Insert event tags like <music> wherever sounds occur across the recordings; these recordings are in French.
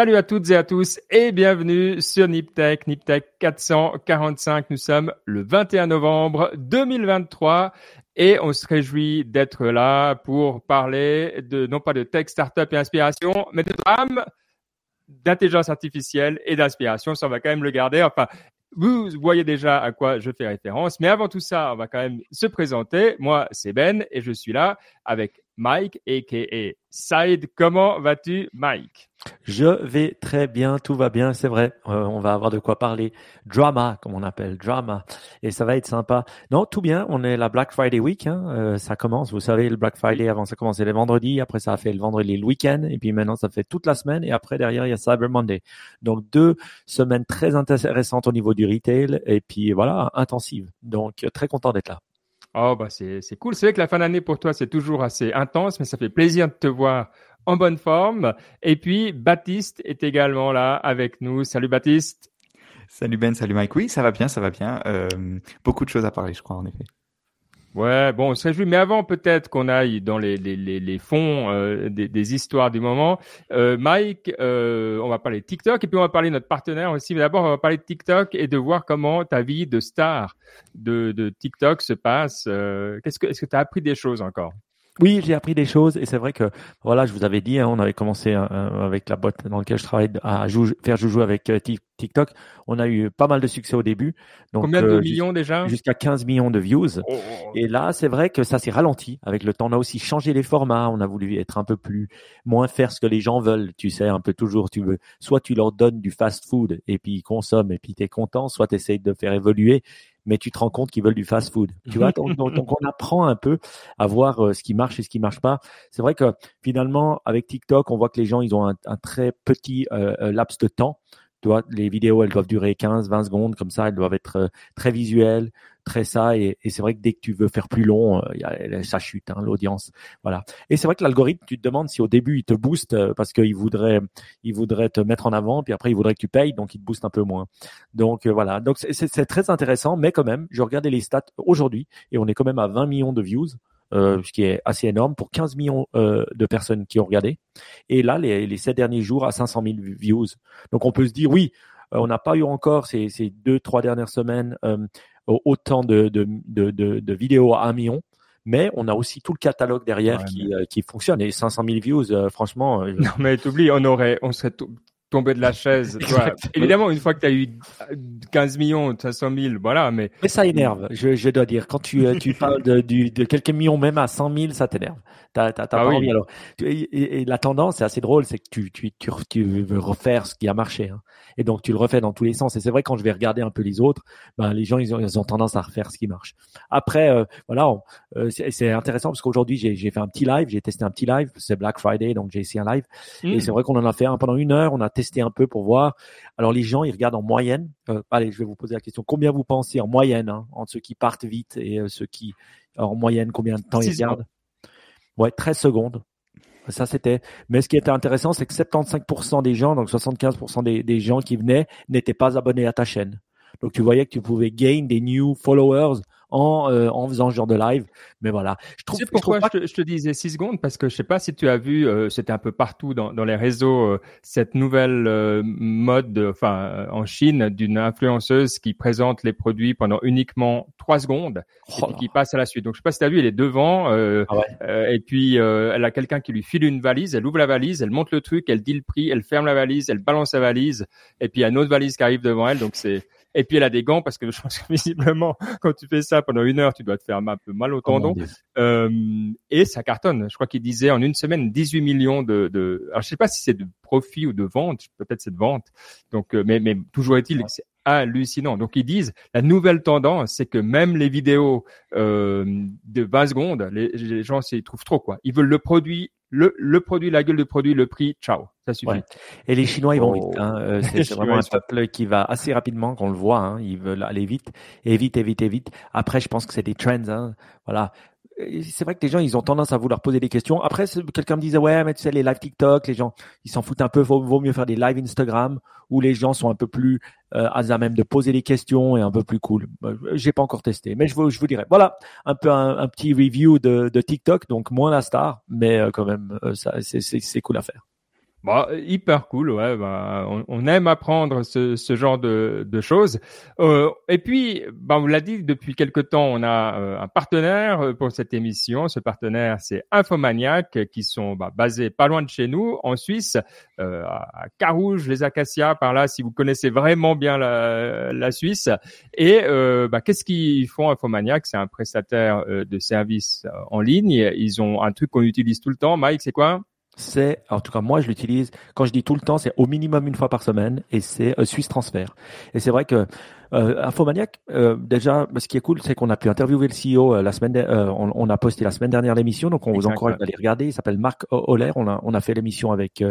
Salut à toutes et à tous et bienvenue sur NipTech, NipTech 445. Nous sommes le 21 novembre 2023 et on se réjouit d'être là pour parler de, non pas de tech, startup et inspiration, mais de drame, d'intelligence artificielle et d'inspiration. Ça, on va quand même le garder. Enfin, vous voyez déjà à quoi je fais référence. Mais avant tout ça, on va quand même se présenter. Moi, c'est Ben et je suis là avec Mike, a.k.a. Side. Comment vas-tu, Mike? Je vais très bien, tout va bien, c'est vrai. Euh, on va avoir de quoi parler. Drama, comme on appelle, drama. Et ça va être sympa. Non, tout bien. On est la Black Friday Week. Hein. Euh, ça commence, vous savez, le Black Friday, avant ça commençait les vendredis. Après, ça a fait le vendredi, le week-end. Et puis maintenant, ça fait toute la semaine. Et après, derrière, il y a Cyber Monday. Donc, deux semaines très intéressantes au niveau du retail. Et puis, voilà, intensive. Donc, très content d'être là. Oh, bah c'est, c'est cool. C'est vrai que la fin d'année pour toi, c'est toujours assez intense, mais ça fait plaisir de te voir en bonne forme. Et puis, Baptiste est également là avec nous. Salut Baptiste. Salut Ben, salut Mike. Oui, ça va bien, ça va bien. Euh, beaucoup de choses à parler, je crois, en effet. Ouais, bon, on se réjouit. Mais avant, peut-être qu'on aille dans les, les, les, les fonds euh, des, des, histoires du moment. Euh, Mike, euh, on va parler de TikTok et puis on va parler de notre partenaire aussi. Mais d'abord, on va parler de TikTok et de voir comment ta vie de star de, de TikTok se passe. Euh, qu'est-ce que, est-ce que tu as appris des choses encore? Oui, j'ai appris des choses et c'est vrai que voilà, je vous avais dit, hein, on avait commencé euh, avec la boîte dans laquelle je travaille à faire joujou avec euh, TikTok. On a eu pas mal de succès au début. Donc, Combien de euh, millions déjà? Jusqu'à 15 millions de views. Oh, oh, oh. Et là, c'est vrai que ça s'est ralenti avec le temps. On a aussi changé les formats. On a voulu être un peu plus moins faire ce que les gens veulent. Tu sais, un peu toujours, tu veux. Soit tu leur donnes du fast food et puis ils consomment et puis tu es content. Soit tu essayes de faire évoluer mais tu te rends compte qu'ils veulent du fast-food. Tu vois, donc, on apprend un peu à voir euh, ce qui marche et ce qui marche pas. C'est vrai que finalement, avec TikTok, on voit que les gens, ils ont un, très petit euh, euh laps de temps tu vois, les vidéos, elles doivent durer 15, 20 secondes, comme ça, elles doivent être très visuelles, très ça. Et, et c'est vrai que dès que tu veux faire plus long, euh, ça chute, hein, l'audience. Voilà. Et c'est vrai que l'algorithme, tu te demandes si au début, il te booste euh, parce qu'il voudrait, il voudrait te mettre en avant, puis après, il voudrait que tu payes, donc il te booste un peu moins. Donc voilà. Donc c'est très intéressant, mais quand même, je regardais les stats aujourd'hui et on est quand même à 20 millions de views euh, ce qui est assez énorme pour 15 millions euh, de personnes qui ont regardé. Et là, les, les 7 derniers jours à 500 000 views. Donc on peut se dire, oui, euh, on n'a pas eu encore ces, ces deux, trois dernières semaines euh, autant de, de, de, de, vidéos à 1 million mais on a aussi tout le catalogue derrière qui, qui fonctionne. Et 500 000 views, franchement. Non, mais t'oublies, on aurait, on serait tomber de la chaise. Évidemment, une fois que tu as eu 15 millions, 500 000, voilà, mais... Mais ça énerve, je, je dois dire. Quand tu, euh, tu <laughs> parles de, de quelques millions, même à 100 000, ça t'énerve. T'as, t'as, ah pas envie. Alors, et, et, la tendance, c'est assez drôle, c'est que tu, tu, tu, tu, veux refaire ce qui a marché. Hein. Et donc, tu le refais dans tous les sens. Et c'est vrai, quand je vais regarder un peu les autres, ben, les gens, ils ont, ils ont tendance à refaire ce qui marche. Après, euh, voilà, euh, c'est, intéressant parce qu'aujourd'hui, j'ai, j'ai fait un petit live, j'ai testé un petit live. C'est Black Friday, donc j'ai essayé un live. Et hmm. c'est vrai qu'on en a fait un pendant une heure. On a testé un peu pour voir. Alors, les gens, ils regardent en moyenne. Euh, allez, je vais vous poser la question. Combien vous pensez en moyenne, hein, entre ceux qui partent vite et ceux qui, en moyenne, combien de temps ils regardent? Ouais, 13 secondes. Ça, c'était. Mais ce qui était intéressant, c'est que 75% des gens, donc 75% des, des gens qui venaient, n'étaient pas abonnés à ta chaîne. Donc, tu voyais que tu pouvais gain des new followers en, euh, en faisant ce genre de live. Mais voilà. Je trouve. Tu sais pourquoi je, te, je, te, disais 6 secondes? Parce que je sais pas si tu as vu, euh, c'était un peu partout dans, dans les réseaux euh, cette nouvelle euh, mode, enfin en Chine, d'une influenceuse qui présente les produits pendant uniquement 3 secondes et oh qui passe à la suite. Donc je sais pas si tu as vu, elle est devant ah ouais. et puis elle a quelqu'un qui lui file une valise, elle ouvre la valise, elle monte le truc, elle dit le prix, elle ferme la valise, elle balance la valise et puis il y a une autre valise qui arrive devant elle. Donc c'est et puis elle a des gants parce que je pense que visiblement, quand tu fais ça pendant une heure, tu dois te faire un peu mal au oh tendon. euh, et ça cartonne. Je crois qu'il disait en une semaine 18 millions de. de... Alors je sais pas si c'est de profit ou de vente. Peut-être c'est de vente. Donc, euh, mais, mais toujours est-il, c'est hallucinant. Donc ils disent la nouvelle tendance, c'est que même les vidéos euh, de 20 secondes, les, les gens s'y trouvent trop quoi. Ils veulent le produit le, le produit, la gueule du produit, le prix, ciao, ça suffit. Et les Chinois, ils vont vite. Hein. Euh, c'est <laughs> vraiment un peuple qui va assez rapidement, qu'on le voit. Hein. Ils veulent aller vite, et vite, et vite, et vite. Après, je pense que c'est des trends. Hein. Voilà c'est vrai que les gens, ils ont tendance à vouloir poser des questions. Après, quelqu'un me disait, ouais, mais tu sais, les live TikTok, les gens, ils s'en foutent un peu. Vaut, vaut mieux faire des live Instagram où les gens sont un peu plus euh, à même de poser des questions et un peu plus cool. Bah, j'ai pas encore testé, mais je vous, je vous dirai. Voilà, un peu un, petit review de, de, TikTok, donc moins la star, mais euh, quand même, euh, ça, c'est cool à faire. Bon, hyper cool, ouais. Bah, on, aime apprendre ce, ce genre de, de choses. Euh, et puis, bah, on l'a dit, depuis quelque temps, on a euh, un partenaire euh, pour cette émission. Ce partenaire, c'est Infomaniac, qui sont bah, basés pas loin de chez nous, en Suisse, euh, à Carouge, les Acacias, par là, si vous connaissez vraiment bien la, la Suisse. Et euh, bah, qu'est-ce qu'ils font Infomaniac? C'est un prestataire de services en ligne. Ils ont un truc qu'on utilise tout le temps. Mike, c'est quoi? C'est, en tout cas moi je l'utilise, quand je dis tout le temps, c'est au minimum une fois par semaine et c'est euh, Swiss Transfer. Et c'est vrai que euh, Infomaniac, euh, déjà, ce qui est cool, c'est qu'on a pu interviewer le CEO euh, la semaine, euh, on, on, a posté la semaine dernière l'émission, donc on vous encourage à aller regarder. Il s'appelle Marc Holler. On a, on a fait l'émission avec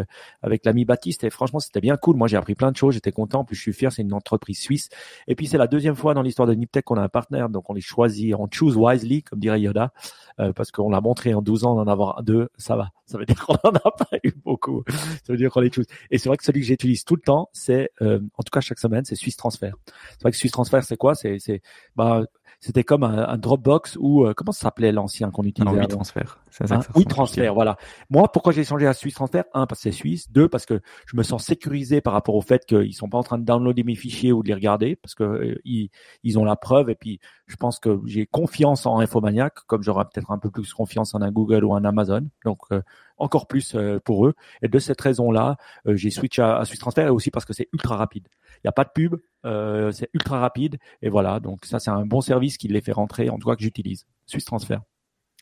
avec l'ami Baptiste et franchement c'était bien cool. Moi j'ai appris plein de choses, j'étais content. En plus je suis fier, c'est une entreprise suisse. Et puis c'est la deuxième fois dans l'histoire de Niptech qu'on a un partenaire, donc on les choisit, on choose wisely, comme dirait Yoda, parce qu'on l'a montré en 12 ans d'en avoir deux, ça va. Ça veut <laughs> dire qu'on en a pas eu beaucoup. Ça veut dire qu'on les choose. Et c'est vrai que celui que j'utilise tout le temps, c'est, en tout cas chaque semaine, c'est Swiss Transfer. Que Swiss Transfer, c'est quoi? C'est, c'est, bah, c'était comme un, Dropbox ou euh, comment ça s'appelait l'ancien qu'on utilisait Oui Transfer. oui Transfer, voilà. Moi, pourquoi j'ai changé à Swiss Transfer? Un, parce que c'est suisse. Deux, parce que je me sens sécurisé par rapport au fait qu'ils sont pas en train de downloader mes fichiers ou de les regarder, parce que euh, ils, ils, ont la preuve. Et puis, je pense que j'ai confiance en Infomaniac, comme j'aurais peut-être un peu plus confiance en un Google ou un Amazon. Donc, euh, encore plus pour eux. Et de cette raison-là, j'ai switché à, à Swiss Transfer et aussi parce que c'est ultra rapide. Il n'y a pas de pub, euh, c'est ultra rapide et voilà. Donc ça, c'est un bon service qui les fait rentrer, en tout cas que j'utilise. Swiss Transfer.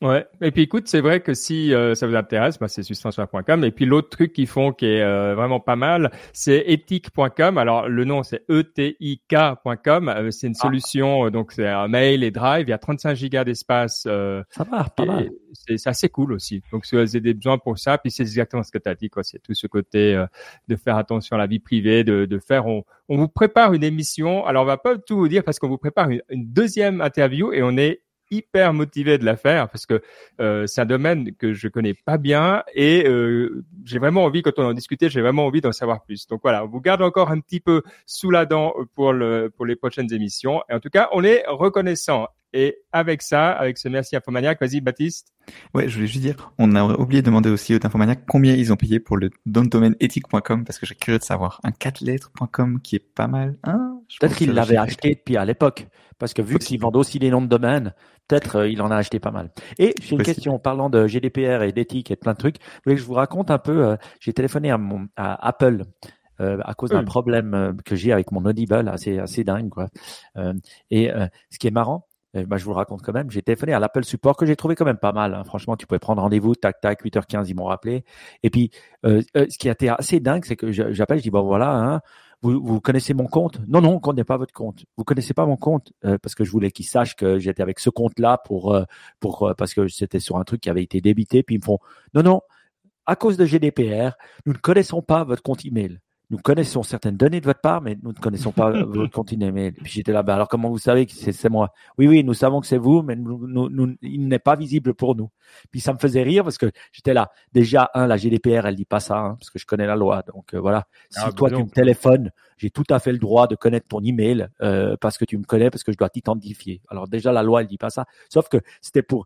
Ouais. Et puis écoute, c'est vrai que si euh, ça vous intéresse, bah, c'est suspension.com. Et puis l'autre truc qu'ils font qui est euh, vraiment pas mal, c'est ethic.com. Alors le nom c'est etik.com. Euh, c'est une ah. solution, donc c'est un mail et Drive. Il y a 35 gigas d'espace. ça va, pas mal. C'est assez cool aussi. Donc si vous avez des besoins pour ça, puis c'est exactement ce que tu as dit, quoi. C'est tout ce côté de faire attention à la vie privée, de, de faire. On, on vous prépare une émission. Alors on va pas tout vous dire parce qu'on vous prépare une, une deuxième interview et on est hyper motivé de la faire parce que euh, c'est un domaine que je connais pas bien et euh, j'ai vraiment envie, quand on en discutait, j'ai vraiment envie d'en savoir plus. Donc voilà, on vous garde encore un petit peu sous la dent pour le pour les prochaines émissions. Et en tout cas, on est reconnaissant. Et avec ça, avec ce merci Infomaniac, vas-y Baptiste. Ouais, je voulais juste dire, on a oublié de demander aussi aux Infomaniac combien ils ont payé pour le domaine éthique.com parce que j'ai curieux de savoir. Un 4 lettres.com qui est pas mal. Hein? Peut-être qu'il l'avait acheté depuis à l'époque. Parce que vu qu'ils vendent aussi les noms de domaine, peut-être euh, il en a acheté pas mal. Et j'ai une question parlant de GDPR et d'éthique et de plein de trucs. Vous voulez que je vous raconte un peu euh, J'ai téléphoné à, mon, à Apple euh, à cause d'un problème que j'ai avec mon Audible, assez assez dingue quoi. et ce qui est marrant, bah, je vous le raconte quand même. J'ai téléphoné à l'Apple Support que j'ai trouvé quand même pas mal. Hein. Franchement, tu pouvais prendre rendez-vous, tac, tac, 8h15, ils m'ont rappelé. Et puis, ce qui a été assez dingue, c'est que j'appelle, je dis, bon voilà, hein, vous, vous connaissez mon compte? Non, non, on ne connaît pas votre compte. Vous connaissez pas mon compte euh, parce que je voulais qu'ils sachent que j'étais avec ce compte-là pour euh, pour euh, parce que c'était sur un truc qui avait été débité. Puis ils me font non, non, à cause de GDPR, nous ne connaissons pas votre compte email nous connaissons certaines données de votre part, mais nous ne connaissons pas <laughs> votre compte email. Puis j'étais là, alors comment vous savez que c'est moi? Oui, oui, nous savons que c'est vous, mais nous, nous, il n'est pas visible pour nous. Puis ça me faisait rire parce que j'étais là. Déjà, un, la GDPR, elle dit pas ça, hein, parce que je connais la loi. Donc euh, voilà, si ah, toi tu me téléphones, j'ai tout à fait le droit de connaître ton email euh, parce que tu me connais, parce que je dois t'identifier. Alors déjà, la loi, elle dit pas ça. Sauf que c'était pour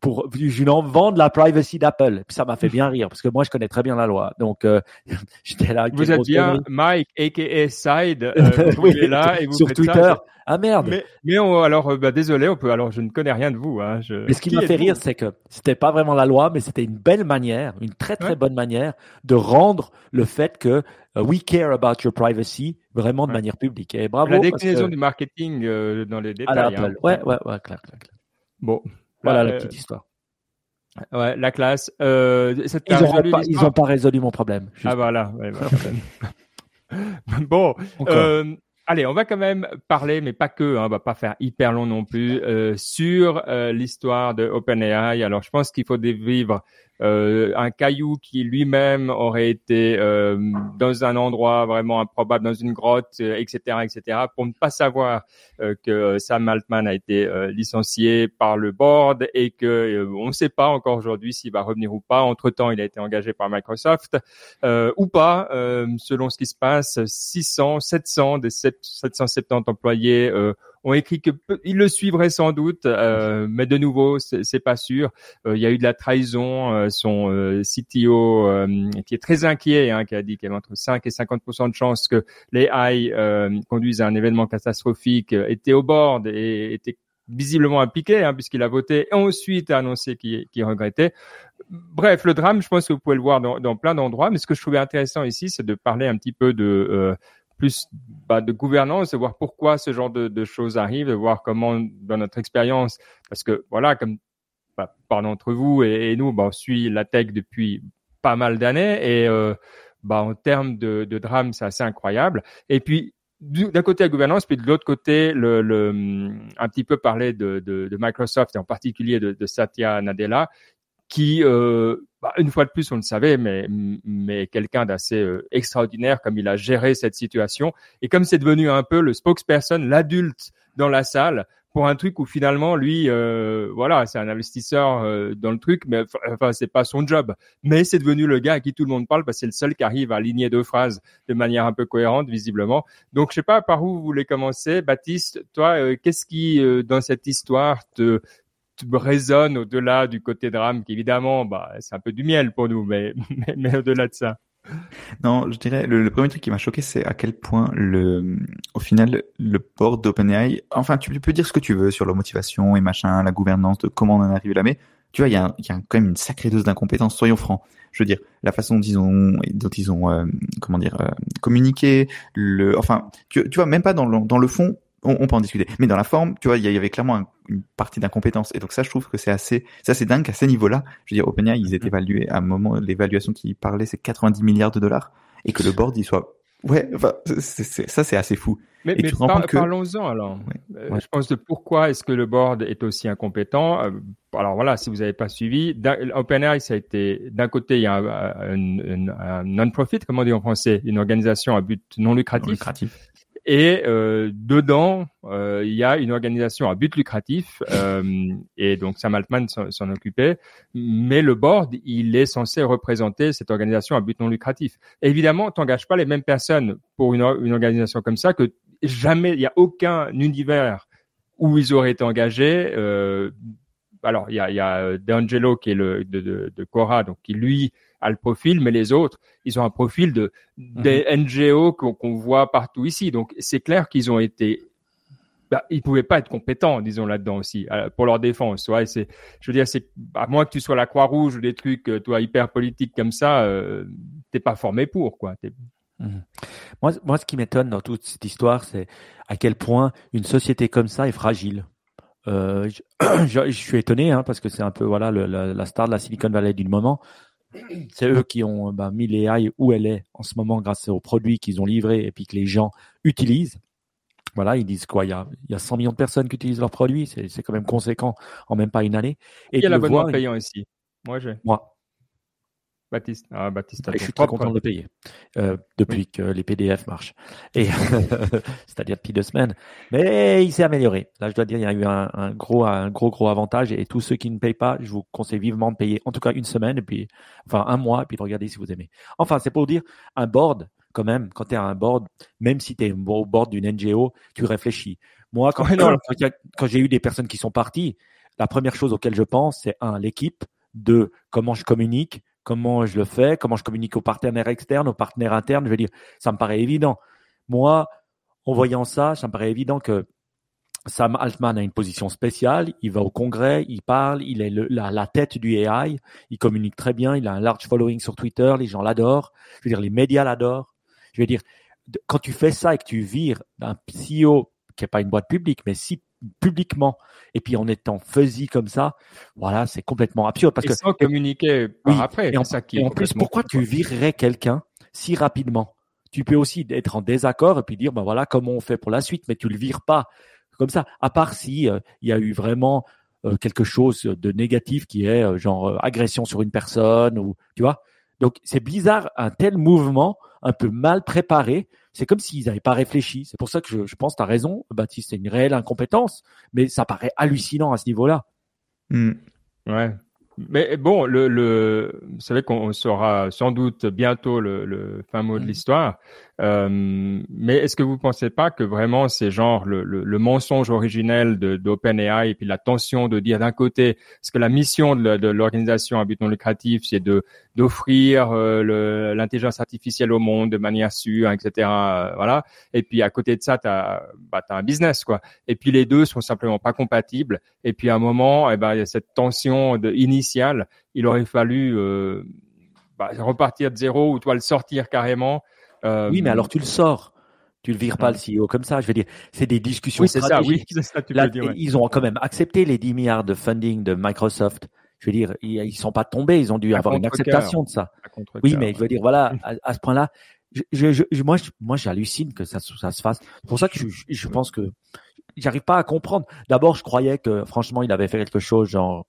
pour justement vendre la privacy d'Apple. Puis ça m'a fait bien rire parce que moi je connais très bien la loi. Donc euh, <laughs> j'étais là. Vous êtes bien Mike aka Side <laughs> euh, oui, là et vous sur Twitter. Ah merde. Mais, mais alors bah, désolé, on peut. Alors je ne connais rien de vous. Hein, je... Mais ce qui, m'a fait rire, c'est que c'était pas vraiment la loi, mais c'était une belle manière, une très très bonne manière de rendre le fait que we care about your privacy vraiment de manière publique. Et bravo. La déclinaison du marketing dans les détails. À hein. Ouais, ouais, ouais, clair, clair, clair. Bon, voilà la euh, petite histoire. Ouais, la classe. Euh, ils n'ont pas, ils ont pas résolu mon problème. Ah voilà. <laughs> bon, euh, allez, on va quand même parler, mais pas que, hein, on va pas faire hyper long non plus, sur l'histoire de OpenAI. Alors, je pense qu'il faut vivre euh, un caillou qui lui-même aurait été euh, dans un endroit vraiment improbable, dans une grotte, etc., euh, etc., pour ne pas savoir que Sam Altman a été licencié par le board et que on ne sait pas encore aujourd'hui s'il va revenir ou pas. Entre temps, il a été engagé par Microsoft ou pas, selon ce qui se passe. 600, 700 des 770 employés ont écrit que ils le suivraient sans doute, euh, mais de nouveau, c'est pas sûr. Euh, il y a eu de la trahison. Euh, son CTO, qui est très inquiet, hein, qui a dit qu'il y avait entre 5 et 50 de chances que les AI conduisent à un événement catastrophique, était au bord et était visiblement impliqué, hein, puisqu'il a voté et ensuite a annoncé qu'il regrettait. Bref, le drame, je pense que vous pouvez le voir dans, dans plein d'endroits, mais ce que je trouvais intéressant ici, c'est de parler un petit peu de euh, plus bah, de gouvernance, de voir pourquoi ce genre de, de, choses arrivent, de voir comment, dans notre expérience, parce que voilà, comme bah, par d'entre vous et, nous, bah, on suit la tech depuis pas mal d'années et euh, bah, en termes de, de drame, c'est assez incroyable. Et puis d'un côté la gouvernance, puis de l'autre côté, le, le, un petit peu parler de, de, de Microsoft et en particulier de, de Satya Nadella, qui, euh, bah, une fois de plus, on le savait, mais, mais quelqu'un d'assez euh, extraordinaire comme il a géré cette situation. Et comme c'est devenu un peu le spokesperson, l'adulte dans la salle, pour un truc où finalement lui euh, voilà c'est un investisseur euh, dans le truc mais enfin c'est pas son job. Mais c'est devenu le gars à qui tout le monde parle parce que c'est le seul qui arrive à aligner deux phrases de manière un peu cohérente visiblement. Donc je sais pas par où vous voulez commencer. Baptiste toi euh, qu'est-ce qui dans cette histoire te, résonne au-delà du côté drame qui évidemment bah c'est un peu du miel pour nous mais, <laughs> mais au-delà de ça non, je dirais, le, premier truc qui m'a choqué, c'est à quel point le, au final, le board d'OpenAI, enfin, tu peux dire ce que tu veux sur la motivation et machin, la gouvernance, de comment on en est arrivé là, mais tu vois, il y a, y a quand même une sacrée dose d'incompétence, soyons francs. Je veux dire, la façon dont ils ont, dont ils ont, euh, comment dire, euh, communiqué, le, enfin, tu, tu vois, même pas dans le, dans le fond, on, peut en discuter. Mais dans la forme, tu vois, il y avait clairement une partie d'incompétence. Et donc ça, je trouve que c'est assez, c'est assez dingue qu'à ce niveau-là, je veux dire, OpenAI, ils étaient évalués à un moment, l'évaluation qui parlait, c'est 90 milliards de dollars, et que le board, il soit, ouais, enfin, ça, c'est assez fou. Mais, mais parlons-en alors. Euh, je pense de pourquoi est-ce que le board est aussi incompétent. Euh, alors voilà, si vous n'avez pas suivi, OpenAI, ça a été d'un côté, il y a un, un non-profit, comment on dit en français, une organisation à but non lucratif. Non lucratif et euh, dedans, euh, il y a une organisation à but lucratif, euh, et donc Sam Altman s'en occupait. Mais le board, il est censé représenter cette organisation à but non lucratif. évidemment, t'engages pas les mêmes personnes pour une, une organisation comme ça que jamais. Il y a aucun univers où ils auraient été engagés. Euh, alors, il y a, y a D'Angelo qui est le de, de, de Cora, donc qui lui a le profil, mais les autres, ils ont un profil de des mhm. NGO qu'on voit partout ici. Donc c'est clair qu'ils ont été bah, ils pouvaient pas être compétents, disons là-dedans aussi, euh, pour leur défense. Ouais, c'est, je veux dire, c'est à moins que tu sois la Croix-Rouge ou des trucs, euh, toi, hyper politiques comme ça, euh, t'es pas formé pour, quoi. Mhm. Moi, moi, ce qui m'étonne dans toute cette histoire, c'est à quel point une société comme ça est fragile. Euh, <clears throat> je, je, suis étonné hein, parce que c'est un peu voilà le, la, la, star de la Silicon Valley du moment. <clears throat> C'est eux qui ont bah, mis l'AI où elle est en ce moment grâce aux produits qu'ils ont livrés et puis que les gens utilisent. Voilà, ils disent quoi il y, a, il y a 100 millions de personnes qui utilisent leurs produits, c'est quand même conséquent en même pas une année. Et il y a l'abonnement payant ici. Moi, j'ai. Moi, Baptiste. Ah, Baptiste je suis très content de le payer euh, depuis que les PDF marchent. Et <laughs> c'est-à-dire depuis deux semaines. Mais il s'est amélioré. Là, je dois dire, il y a eu un, un, gros, un gros, gros avantage. Et tous ceux qui ne payent pas, je vous conseille vivement de payer en tout cas une semaine et puis, enfin, un mois et puis de regarder si vous aimez. Enfin, c'est pour dire un board quand même. Quand tu es à un board, même si tu es au board d'une NGO, tu réfléchis. Moi, quand, quand j'ai eu des personnes qui sont parties, la première chose auquel je pense, c'est un, l'équipe, deux, comment je communique, comment je le fais, comment je communique aux partenaires externes, aux partenaires internes. Je veux dire, ça me paraît évident. Moi, en voyant ça, ça me paraît évident que Sam Altman a une position spéciale. Il va au congrès, il parle, il est la, tête du AI, il communique très bien, il a un large following sur Twitter, les gens l'adorent. Je veux dire, les médias l'adorent. Je veux dire, quand tu fais ça et que tu vires un CEO qui n'est pas une boîte publique, mais si publiquement et puis en étant fuzzy comme ça, voilà, c'est complètement absurde parce et que sans communiquer par après. Et en, ça qui en plus, pourquoi tu virerais quelqu'un si rapidement? Tu peux aussi être en désaccord et puis dire ben voilà comment on fait pour la suite, mais tu le vires pas comme ça. À part si euh, il y a eu vraiment euh, quelque chose de négatif qui est euh, genre agression sur une personne ou tu vois? Donc c'est bizarre un tel mouvement un peu mal préparé c'est comme s'ils n'avaient pas réfléchi. C'est pour ça que je, je pense, tu as raison, Baptiste, c'est une réelle incompétence, mais ça paraît hallucinant à ce niveau-là. Hmm. Ouais. Mais bon, le, le, vous savez qu'on saura sans doute bientôt le, le fin mot de hmm. l'histoire. Euh, mais est-ce que vous pensez pas que vraiment c'est genre le, le, le mensonge originel d'OpenAI et puis la tension de dire d'un côté, parce que la mission de, l'organisation à but non lucratif, c'est de d'offrir euh, l'intelligence artificielle au monde de manière sûre, etc. Euh, voilà. Et puis à côté de ça, t'as bah t'as un business quoi. Et puis les deux sont simplement pas compatibles. Et puis à un moment, eh ben il y a cette tension de, initiale. Il aurait fallu euh, bah, repartir de zéro ou toi le sortir carrément euh, oui, mais alors tu le sors. Tu le vires pas le CEO comme ça. Je veux dire, c'est des discussions oui, c'est ça, oui, <laughs> c'est ça, tu peux dire, Ils ont quand même accepté les 10 milliards de funding de Microsoft. Je veux dire, ils, ne sont pas tombés. Ils ont dû avoir une acceptation de ça. Oui, mais je veux dire, voilà, <laughs> à, ce point-là, je, je, moi, moi, j'hallucine que ça, ça se fasse. C'est pour ça que je, je pense que j'arrive pas à comprendre. D'abord, je croyais que, franchement, il avait fait quelque chose genre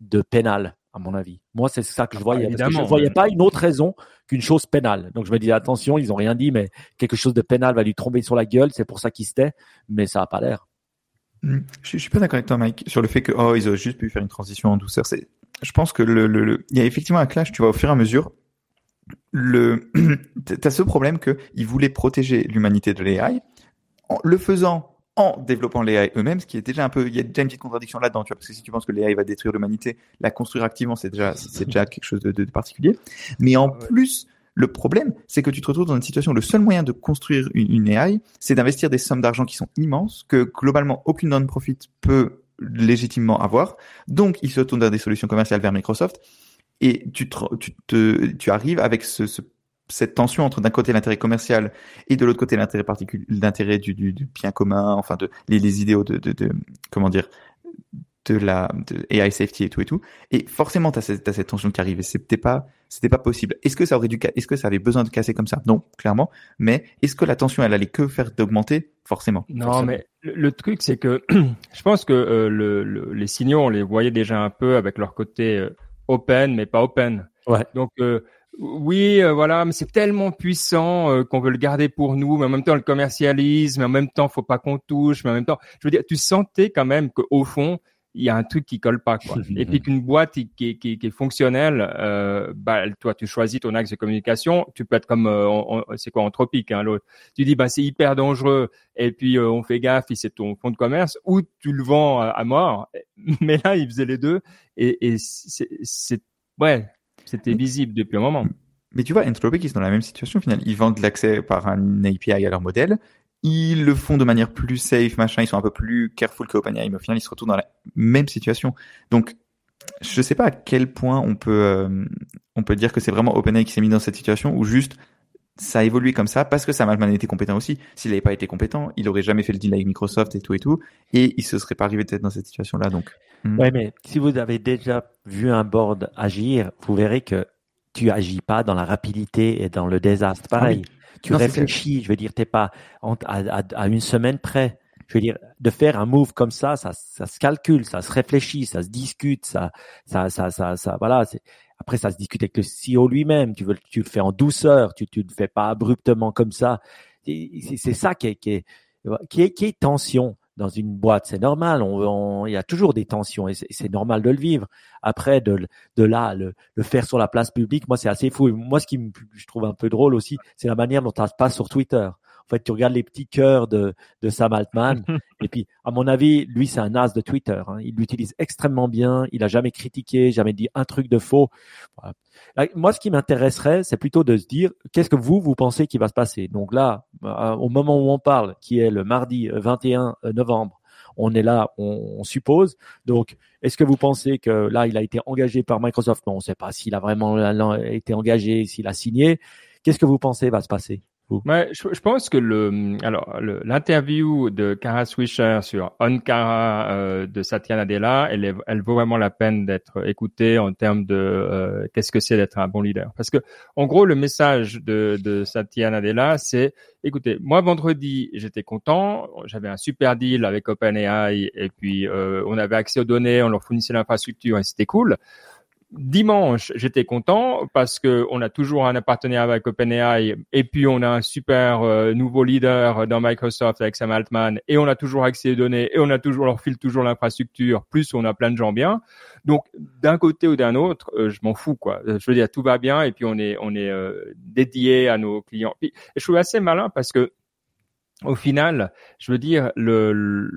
de pénal à mon avis. Moi, c'est ça que je ah, voyais. Parce que je ne voyais pas une autre raison qu'une chose pénale. Donc, je me disais, attention, ils ont rien dit, mais quelque chose de pénal va lui tomber sur la gueule. C'est pour ça qu'il se tait, mais ça n'a pas l'air. Hmm. Je, suis pas d'accord avec toi, Mike, sur le fait que oh, ils auraient juste pu faire une transition en douceur. C'est, je pense que le, le, il y a effectivement un clash. Tu vois, au fur et à mesure, le, <clears throat> t'as ce problème que ils voulaient protéger l'humanité de l'AI en le faisant en développant les eux-mêmes, ce qui est déjà un peu, il y a déjà une petite contradiction là-dedans, tu vois, parce que si tu penses que l'AI va détruire l'humanité, la construire activement, c'est déjà, c'est déjà quelque chose de, de, particulier. Mais en plus, le problème, c'est que tu te retrouves dans une situation où le seul moyen de construire une, une AI, c'est d'investir des sommes d'argent qui sont immenses, que globalement aucune non-profit peut légitimement avoir. Donc, ils se tournent vers des solutions commerciales vers Microsoft. Et tu, te, tu, te, tu arrives avec ce, ce cette tension entre d'un côté l'intérêt commercial et de l'autre côté l'intérêt particulier, l'intérêt du, du, du, bien commun, enfin de les, les idéaux de, de, de, comment dire de la de AI safety et tout et tout. Et forcément, tu as, cette tension qui arrive c'était pas c'était pas possible. Est-ce que ça aurait dû est-ce que ça avait besoin de casser comme ça? Non, clairement. Mais est-ce que la tension elle allait que faire d'augmenter? Forcément. Non, mais le, truc c'est que <clears throat> je pense que euh, le, les signaux on les voyait déjà un peu avec leur côté euh, open mais pas open. Ouais. Donc euh, oui, euh, voilà, mais c'est tellement puissant euh, qu'on veut le garder pour nous, mais en même temps on le commercialise, mais en même temps faut pas qu'on touche, mais en même temps, je veux dire, tu sentais quand même qu'au fond il y a un truc qui colle pas quoi. <laughs> Et puis qu'une boîte qui, qui, qui, est fonctionnelle, euh, bah toi tu choisis ton axe de communication, tu peux être comme euh, c'est quoi anthropique hein, l'autre. Tu dis bah c'est hyper dangereux et puis on fait gaffe, c'est ton fonds de commerce ou tu le vends à, mort. <laughs> Mais là il faisait les deux et, et c'est ouais c'était visible depuis un moment. Mais tu vois, Anthropic, ils sont dans la même situation au final. Ils vendent l'accès par un API à leur modèle. Ils le font de manière plus safe, machin. Ils sont un peu plus careful que OpenAI, mais au final, ils se retrouvent dans la même situation. Donc, je sais pas à quel point on peut, euh, on peut dire que c'est vraiment OpenAI qui s'est mis dans cette situation ou juste ça a évolué comme ça parce que ça a mal été compétent aussi. S'il n'avait pas été compétent, il aurait jamais fait le deal avec Microsoft et tout et tout, et il se serait pas arrivé peut-être dans cette situation-là. Donc, hmm. ouais, mais si vous avez déjà vu un board agir, vous verrez que tu agis pas dans la rapidité et dans le désastre. Pareil, ah tu réfléchis. Je veux dire, t'es pas à, à, une semaine près. Je veux dire, de faire un move comme ça, ça, ça se calcule, ça se réfléchit, ça se discute, ça, ça, ça, ça, ça voilà. Après, ça se discute avec le CEO lui-même. Tu veux, tu le fais en douceur. Tu, tu le fais pas abruptement comme ça. C'est ça qui est, qui est, qui est, qui est tension dans une boîte. C'est normal. On, il y a toujours des tensions et c'est normal de le vivre. Après, de, de là, le, le faire sur la place publique, moi, c'est assez fou. moi, ce qui me, je trouve un peu drôle aussi, c'est la manière dont ça se passe sur Twitter. En fait, tu regardes les petits cœurs de, de Sam Altman. <laughs> et puis, à mon avis, lui, c'est un as de Twitter. Hein. Il l'utilise extrêmement bien. Il a jamais critiqué, jamais dit un truc de faux. Moi, ce qui m'intéresserait, c'est plutôt de se dire, qu'est-ce que vous, vous pensez qui va se passer? Donc là, euh, au moment où on parle, qui est le mardi 21 euh, novembre, on est là, on, suppose. Donc, est-ce que vous pensez que là, il a été engagé par Microsoft? Non, on ne sait pas s'il a vraiment été engagé, s'il a signé. Qu'est-ce que vous pensez va se passer? Je, pense que le, alors l'interview de Kara Swisher sur On Kara euh, de Satya Nadella, elle, elle vaut vraiment la peine d'être écoutée en termes de euh, qu'est-ce que c'est d'être un bon leader. Parce que en gros, le message de, de Satya Nadella, c'est écoutez, moi vendredi, j'étais content, j'avais un super deal avec OpenAI et puis euh, on avait accès aux données, on leur fournissait l'infrastructure et c'était cool dimanche, j'étais content parce que on a toujours un partenaire avec OpenAI et puis on a un super euh, nouveau leader dans Microsoft avec Sam Altman et on a toujours accès aux données et on a toujours leur file toujours l'infrastructure plus on a plein de gens bien. Donc d'un côté ou d'un autre, euh, je m'en fous quoi. Je veux dire tout va bien et puis on est on est euh, dédié à nos clients. je trouve assez malin parce que au final, je veux dire le,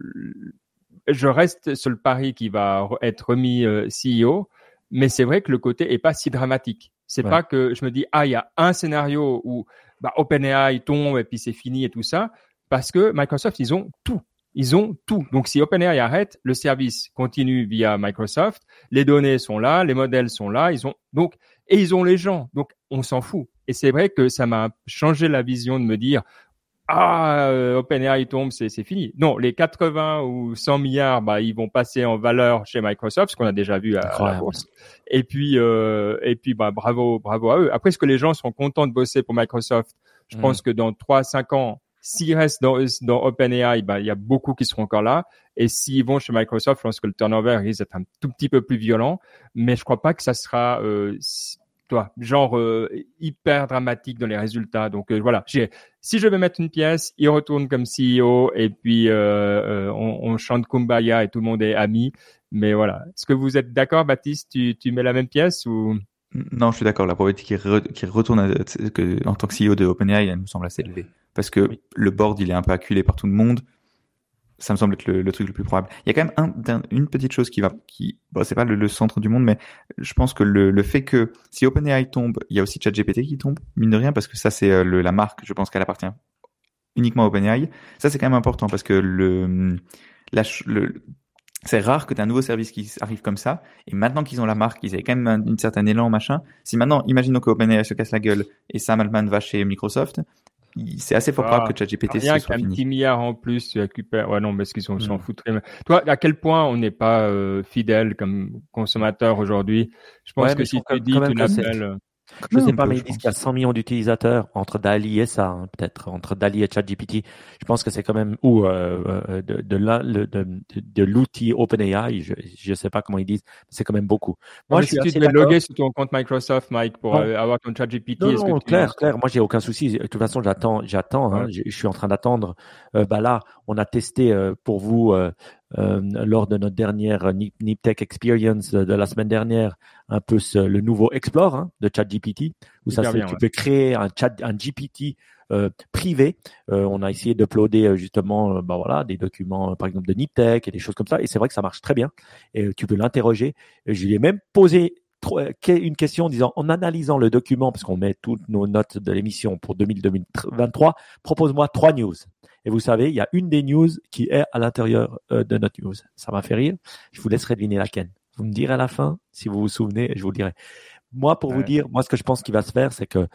je reste sur le pari qui va être remis CEO mais c'est vrai que le côté est pas si dramatique. C'est pas que je me dis ah il y a un scénario où bah, OpenAI tombe et puis c'est fini et tout ça parce que Microsoft ils ont tout. Ils ont tout. Donc si OpenAI arrête, le service continue via Microsoft, les données sont là, les modèles sont là, ils ont donc et ils ont les gens. Donc on s'en fout. Et c'est vrai que ça m'a changé la vision de me dire ah, euh, OpenAI tombe, c'est, c'est fini. Non, les 80 ou 100 milliards, bah, ils vont passer en valeur chez Microsoft, ce qu'on a déjà vu à, la bourse. Et puis, euh, et puis, bah, bravo, bravo à eux. Après, est-ce que les gens sont contents de bosser pour Microsoft? Je mm. pense que dans 3-5 ans, s'ils restent dans, dans OpenAI, bah, il y a beaucoup qui seront encore là. Et s'ils vont chez Microsoft, je pense que le turnover risque d'être un tout petit peu plus violent. Mais je crois pas que ça sera euh, toi, genre euh, hyper dramatique dans les résultats. Donc euh, voilà, j'ai, si je vais mettre une pièce, il retourne comme CEO et puis euh, on, on, chante Kumbaya et tout le monde est ami. Mais voilà, est-ce que vous êtes d'accord, Baptiste? Tu, tu mets la même pièce ou? Non, je suis d'accord. La probabilité qu'il retourne que, en tant que CEO de OpenAI, elle me semble assez élevée. Parce que le board il est un peu acculé par tout le monde ça me semble être le, truc le plus probable. Il y a quand même un, une petite chose qui va, qui, bon, c'est pas le, centre du monde, mais je pense que le, le fait que si OpenAI tombe, il y a aussi ChatGPT qui tombe, mine de rien, parce que ça c'est euh, la marque, je pense qu'elle appartient uniquement à OpenAI. Ça c'est quand même important parce que le, la, le c'est rare que tu un nouveau service qui arrive comme ça. Et maintenant qu'ils ont la marque, ils avaient quand même une certain élan, machin. Si maintenant, imaginons que OpenAI se casse la gueule et Sam Altman va chez Microsoft, c'est assez fort ah, que ChatGPT soit qu'un petit milliard en plus, tu récupères. Ouais, non, parce qu'ils s'en mm. foutent. Toi, à quel point on n'est pas euh, fidèle comme consommateur aujourd'hui? Je pense que si tu dis, tu l'appelles. Je ne sais pas, mais ils disent qu'il y a 100 millions d'utilisateurs entre Dali et ça, hein, peut-être entre Dali et ChatGPT. Je pense que c'est quand même ou euh, euh, de de, de, de, l'outil OpenAI. Je ne sais pas comment ils disent, c'est quand même beaucoup. Moi, je si tu devais loguer sur ton compte Microsoft, Mike, pour euh, avoir ton ChatGPT, non, non, clair, clair. Moi, j'ai aucun souci. De toute façon, j'attends, j'attends. Hein, je, suis en train d'attendre. bah là, on a testé pour vous euh, lors de notre dernière Nip, Tech Experience de, la semaine dernière un peu ce, le nouveau Explore hein, de ChatGPT où ça tu peux créer un chat un GPT euh, privé. Euh, on a essayé d'uploader euh, justement bah voilà des documents par exemple de Niptech et des choses comme ça et c'est vrai que ça marche très bien et tu peux l'interroger. Je lui ai même posé une question en disant en analysant le document parce qu'on met toutes nos notes de l'émission pour 2023 propose-moi trois news et vous savez, il y a une des news qui est à l'intérieur euh, de notre news. Ça m'a fait rire. Je vous laisserai deviner laquelle. Vous me direz à la fin, si vous vous souvenez, je vous le dirai. Moi, pour vous dire, moi, ce que je pense qu'il va se faire, c'est que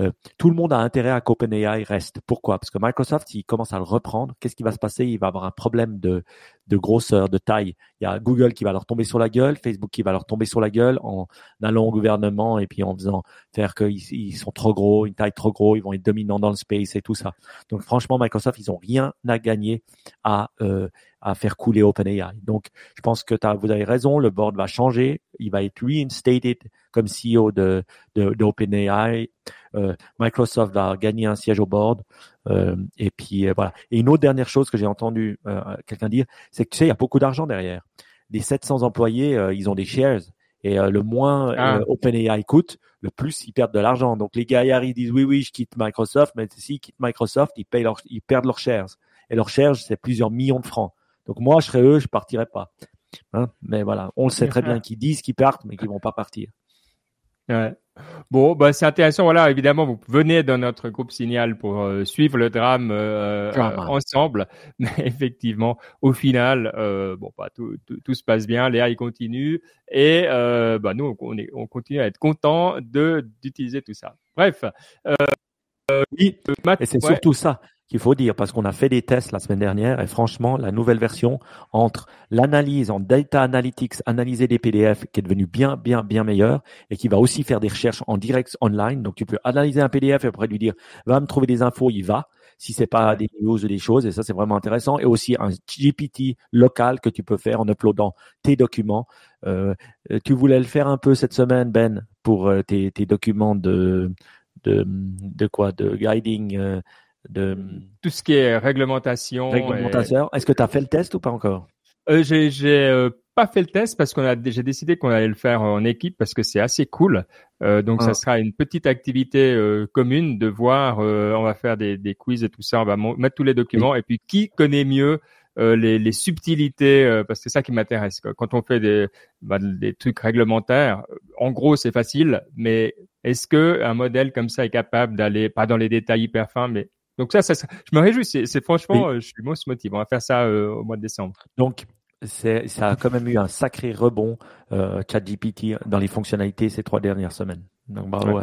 euh, tout le monde a intérêt à qu'OpenAI reste. Pourquoi? Parce que Microsoft, s'il commence à le reprendre, qu'est-ce qui va se passer? Il va avoir un problème de, de grosseur, de taille. Il y a Google qui va leur tomber sur la gueule, Facebook qui va leur tomber sur la gueule en allant au gouvernement et puis en faisant faire qu'ils ils sont trop gros, une taille trop gros, ils vont être dominants dans le space et tout ça. Donc franchement, Microsoft, ils ont rien à gagner à euh, à faire couler OpenAI. Donc, je pense que vous avez raison, le board va changer, il va être reinstated comme CEO de d'OpenAI. Euh, Microsoft va gagner un siège au board. Euh, et puis euh, voilà. Et une autre dernière chose que j'ai entendu quelqu'un dire, c'est que tu sais, il y a beaucoup d'argent derrière. Les 700 employés, ils ont des shares. Et le moins ah. OpenAI coûte, le plus ils perdent de l'argent. Donc les gars ils disent oui oui je quitte Microsoft, mais s'ils quittent Microsoft, ils payent leur, ils perdent leurs shares. Et leurs shares c'est plusieurs millions de francs. Donc moi je serais eux, je partirais pas. Hein? Mais voilà, on le sait très bien qu'ils disent qu'ils partent, mais qu'ils vont pas partir. Ouais. Bon, bah, c'est intéressant. Voilà, évidemment, vous venez dans notre groupe Signal pour euh, suivre le drame euh, euh, ensemble. <laughs> Mais effectivement, au final, bon, bah, tout, tout, se passe bien. Léa, il continue. Et bah, nous, on, est, on continue à être content d'utiliser tout ça. Bref. oui, et c'est surtout ça qu'il faut dire parce qu'on a fait des tests la semaine dernière et franchement, la nouvelle version entre l'analyse en data analytics, analyser des PDF qui est devenu bien, bien, bien meilleur et qui va aussi faire des recherches en direct online. Donc, tu peux analyser un PDF et après lui dire, va me trouver des infos, il va. si c'est pas des news ou des choses. Et ça, c'est vraiment intéressant. Et aussi un GPT local que tu peux faire en uploadant tes documents. Euh, tu voulais le faire un peu cette semaine, Ben, pour euh, tes, documents de, de, de quoi, de guiding. Euh, de tout ce qui est réglementation. Réglementation. Est-ce que tu as fait le test ou pas encore? Euh, J'ai euh, pas fait le test parce qu'on a j'ai décidé qu'on allait le faire en équipe parce que c'est assez cool. Euh, donc ça ah. sera une petite activité euh, commune de voir. On va faire des, des, quiz et tout ça. On va mettre tous les documents et puis qui connaît mieux les, les, subtilités parce que c'est ça qui m'intéresse. Quand on fait des, bah, des trucs réglementaires, en gros c'est facile, mais est-ce que un modèle comme ça est capable d'aller pas dans les détails hyper fins, mais donc ça, ça, je me réjouis. C'est franchement, je suis most motive. On va faire ça au mois de décembre. Donc ça a quand même eu un sacré rebond euh, ChatGPT dans les fonctionnalités ces trois dernières semaines. Donc bravo.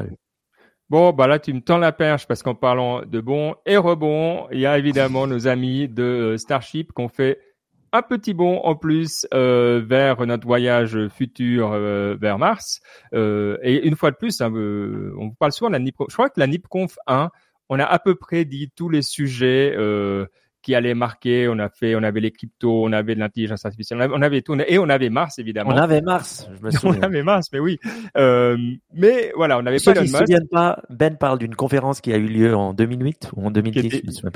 Bon, bah là tu me tends la perche parce qu'en parlant de bon et rebond, il y a évidemment nos amis de euh, Starship qui ont fait un petit bond en plus euh, vers notre voyage futur euh, vers Mars. Euh, et une fois de plus, hein, euh, on vous parle souvent de la NIP. Je crois que la NIPConf 1, on a à peu près dit tous les sujets qui allait marquer. On a fait, on avait les cryptos, on avait de l'intelligence artificielle, on avait, tout, et on avait Mars évidemment. On avait Mars, je me <laughs> souviens. on avait Mars, mais oui. Euh, mais voilà, on n'avait pas se souviennent pas, Ben parle d'une conférence qui a eu lieu en 2008 ou en 2010, je me souviens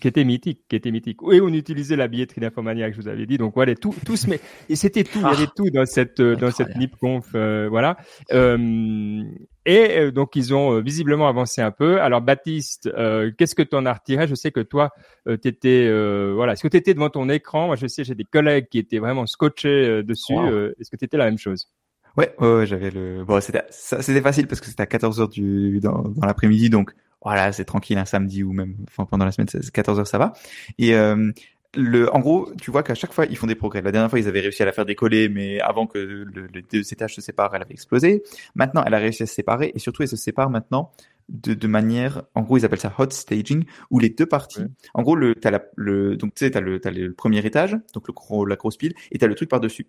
qui était mythique, qui était mythique. Et on utilisait la billetterie d'Infomania je vous avais dit. Donc voilà, tout, tous, mais et c'était tout. Il y avait ah. tout dans cette euh, dans cette NipConf, euh, voilà. Euh, et euh, donc ils ont visiblement avancé un peu. Alors Baptiste, qu'est-ce que tu en as retiré? Je sais que toi, tu étais voilà. Est-ce que tu étais devant ton écran? Moi, je sais, j'ai des collègues qui étaient vraiment scotchés dessus. Est-ce que tu étais la même chose? Ouais, ouais, j'avais le. Bon, c'était c'était facile parce que c'était à 14 heures du dans, dans l'après-midi, donc voilà, c'est tranquille un samedi ou même enfin, pendant la semaine, 14 heures, ça va. Et euh, le, en gros, tu vois qu'à chaque fois, ils font des progrès. La dernière fois, ils avaient réussi à la faire décoller, mais avant que le, les deux étages se séparent, elle avait explosé. Maintenant, elle a réussi à se séparer et surtout, elle se sépare maintenant de, de manière, en gros, ils appellent ça hot staging, où les deux parties, en gros, le, t'as la, le, donc tu sais, t'as le, t'as le premier étage, donc le gros, la grosse pile, et t'as le truc par dessus.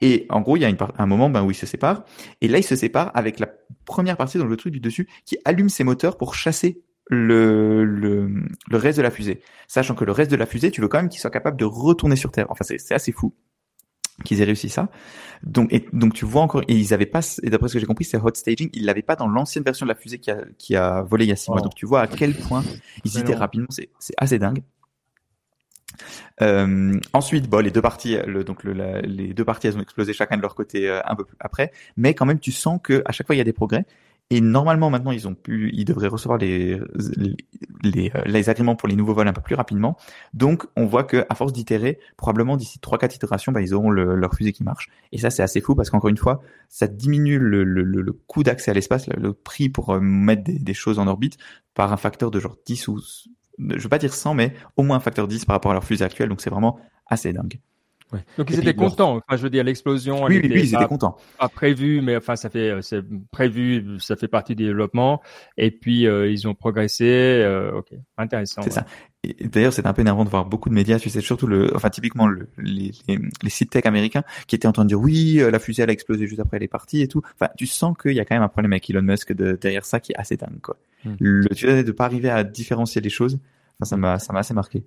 Et en gros, il y a une un moment ben, où ils se séparent. Et là, ils se séparent avec la première partie, dans le truc du dessus, qui allume ses moteurs pour chasser le, le, le reste de la fusée. Sachant que le reste de la fusée, tu veux quand même qu'il soit capable de retourner sur Terre. Enfin, c'est assez fou qu'ils aient réussi ça. Donc, et, donc tu vois encore, et ils avaient pas, et d'après ce que j'ai compris, c'est hot staging, ils l'avaient pas dans l'ancienne version de la fusée qui a, qui a volé il y a six mois. Donc tu vois à quel point ils étaient rapidement, c'est assez dingue. Euh, ensuite, les deux parties, le, donc le, les deux parties, elles ont explosé chacun de leur côté euh, un peu plus après, mais quand même, tu sens que à chaque fois il y a des progrès. Et normalement, maintenant, ils ont pu, ils devraient recevoir les les, euh, les agréments pour les nouveaux vols un peu plus rapidement. Donc, on voit que à force d'itérer, probablement d'ici trois quatre itérations, bah, ils auront leur fusée qui marche. Et ça, c'est assez fou parce qu'encore une fois, ça diminue le, le, le coût d'accès à l'espace, le, prix pour euh, mettre des, des, choses en orbite par un facteur de genre 10 ou je veux pas dire 100, mais au moins un facteur 10 par rapport à leur fusée actuelle. Donc c'est vraiment assez dingue. Ouais. Donc ils étaient contents. Enfin, je veux dire, l'explosion. Oui, oui, oui, ils étaient contents. Pas prévu, mais enfin, ça fait, c'est prévu, ça fait partie du développement. Et puis euh, ils ont progressé. Euh, ok, intéressant. C'est ça. D'ailleurs, c'est un peu énervant de voir beaucoup de médias, tu sais, surtout le, enfin typiquement le, les, les, sites tech américains qui étaient en train de dire oui, euh, la fusée elle a explosé juste après elle est partie et tout. Enfin, tu sens qu'il y a quand même un problème avec Elon Musk de, derrière ça qui est assez dingue quoi. Hmm. Le, tu vois, de pas arriver à différencier les choses ça m'a, ça m'a assez marqué.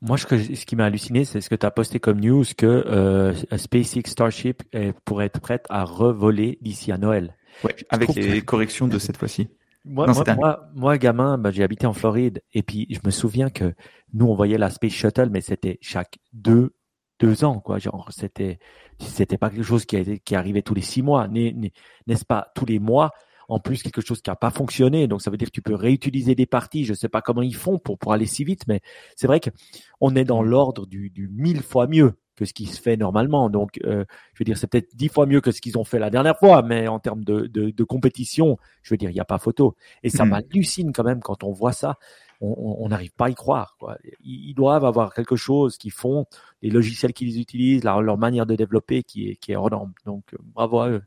Moi, ce, que, ce qui m'a halluciné, c'est ce que tu as posté comme news que euh, SpaceX Starship est, pourrait être prête à revoler d'ici à Noël. Ouais, avec les corrections de cette fois-ci. Moi, moi, moi, gamin, bah, j'ai habité en Floride et puis je me souviens que nous, on voyait la Space Shuttle, mais c'était chaque deux deux ans, quoi. Genre, c'était c'était pas quelque chose qui, qui arrivait tous les six mois, n'est-ce pas tous les mois en plus quelque chose qui n'a pas fonctionné. Donc ça veut dire que tu peux réutiliser des parties. Je ne sais pas comment ils font pour, pour aller si vite, mais c'est vrai qu'on est dans l'ordre du, du mille fois mieux que ce qui se fait normalement. Donc, euh, je veux dire, c'est peut-être dix fois mieux que ce qu'ils ont fait la dernière fois, mais en termes de, de, de compétition, je veux dire, il n'y a pas photo. Et ça hmm. m'hallucine quand même quand on voit ça. On n'arrive pas à y croire. Quoi. Ils, doivent avoir quelque chose qui font, les logiciels qu'ils utilisent, leur, leur manière de développer qui est, qui est hors norme. Donc, bravo à eux.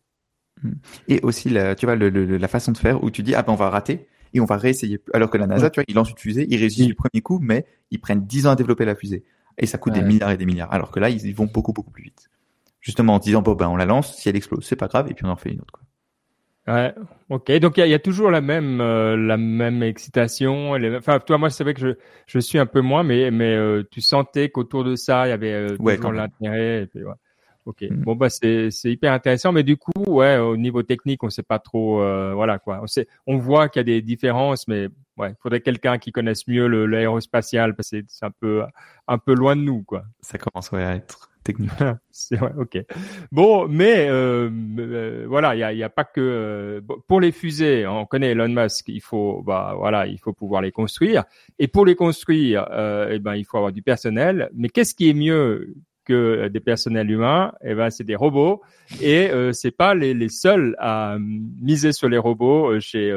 Et aussi, la, tu vois, le, la façon de faire où tu dis, ah ben on va rater et on va réessayer. Alors que la NASA, tu vois, ils lancent une fusée, ils réussissent du premier coup, mais ils prennent 10 ans à développer la fusée. Et ça coûte des milliards et des milliards. Alors que là, ils, vont beaucoup, beaucoup plus vite. Justement en disant, bon ben on la lance, si elle explose, c'est pas grave, et puis on en fait une autre. Quoi. Ouais, ok. Donc il y, a toujours la même euh, la même excitation. Enfin, toi, moi, c'est vrai que je je suis un peu moins, mais mais euh, tu sentais qu'autour de ça, il y avait euh, ouais, l'intérêt. Ok. Mm. Bon bah c'est hyper intéressant, mais du coup, ouais, au niveau technique, on sait pas trop. voilà quoi. On sait, on voit qu'il y a des différences, mais ouais, faudrait quelqu'un qui connaisse mieux l'aérospatial parce que c'est un peu un peu loin de nous quoi. Ça commence ouais, à être technique. <laughs> c'est vrai, ok. Bon, mais euh, euh voilà, il y a, y a, pas que euh, pour les fusées. On connaît Elon Musk. Il faut, bah voilà, il faut pouvoir les construire. Et pour les construire, euh, eh ben il faut avoir du personnel. Mais qu'est-ce qui est mieux que des personnels humains Eh ben c'est des robots. Et euh, c'est pas les, seuls à miser sur les robots chez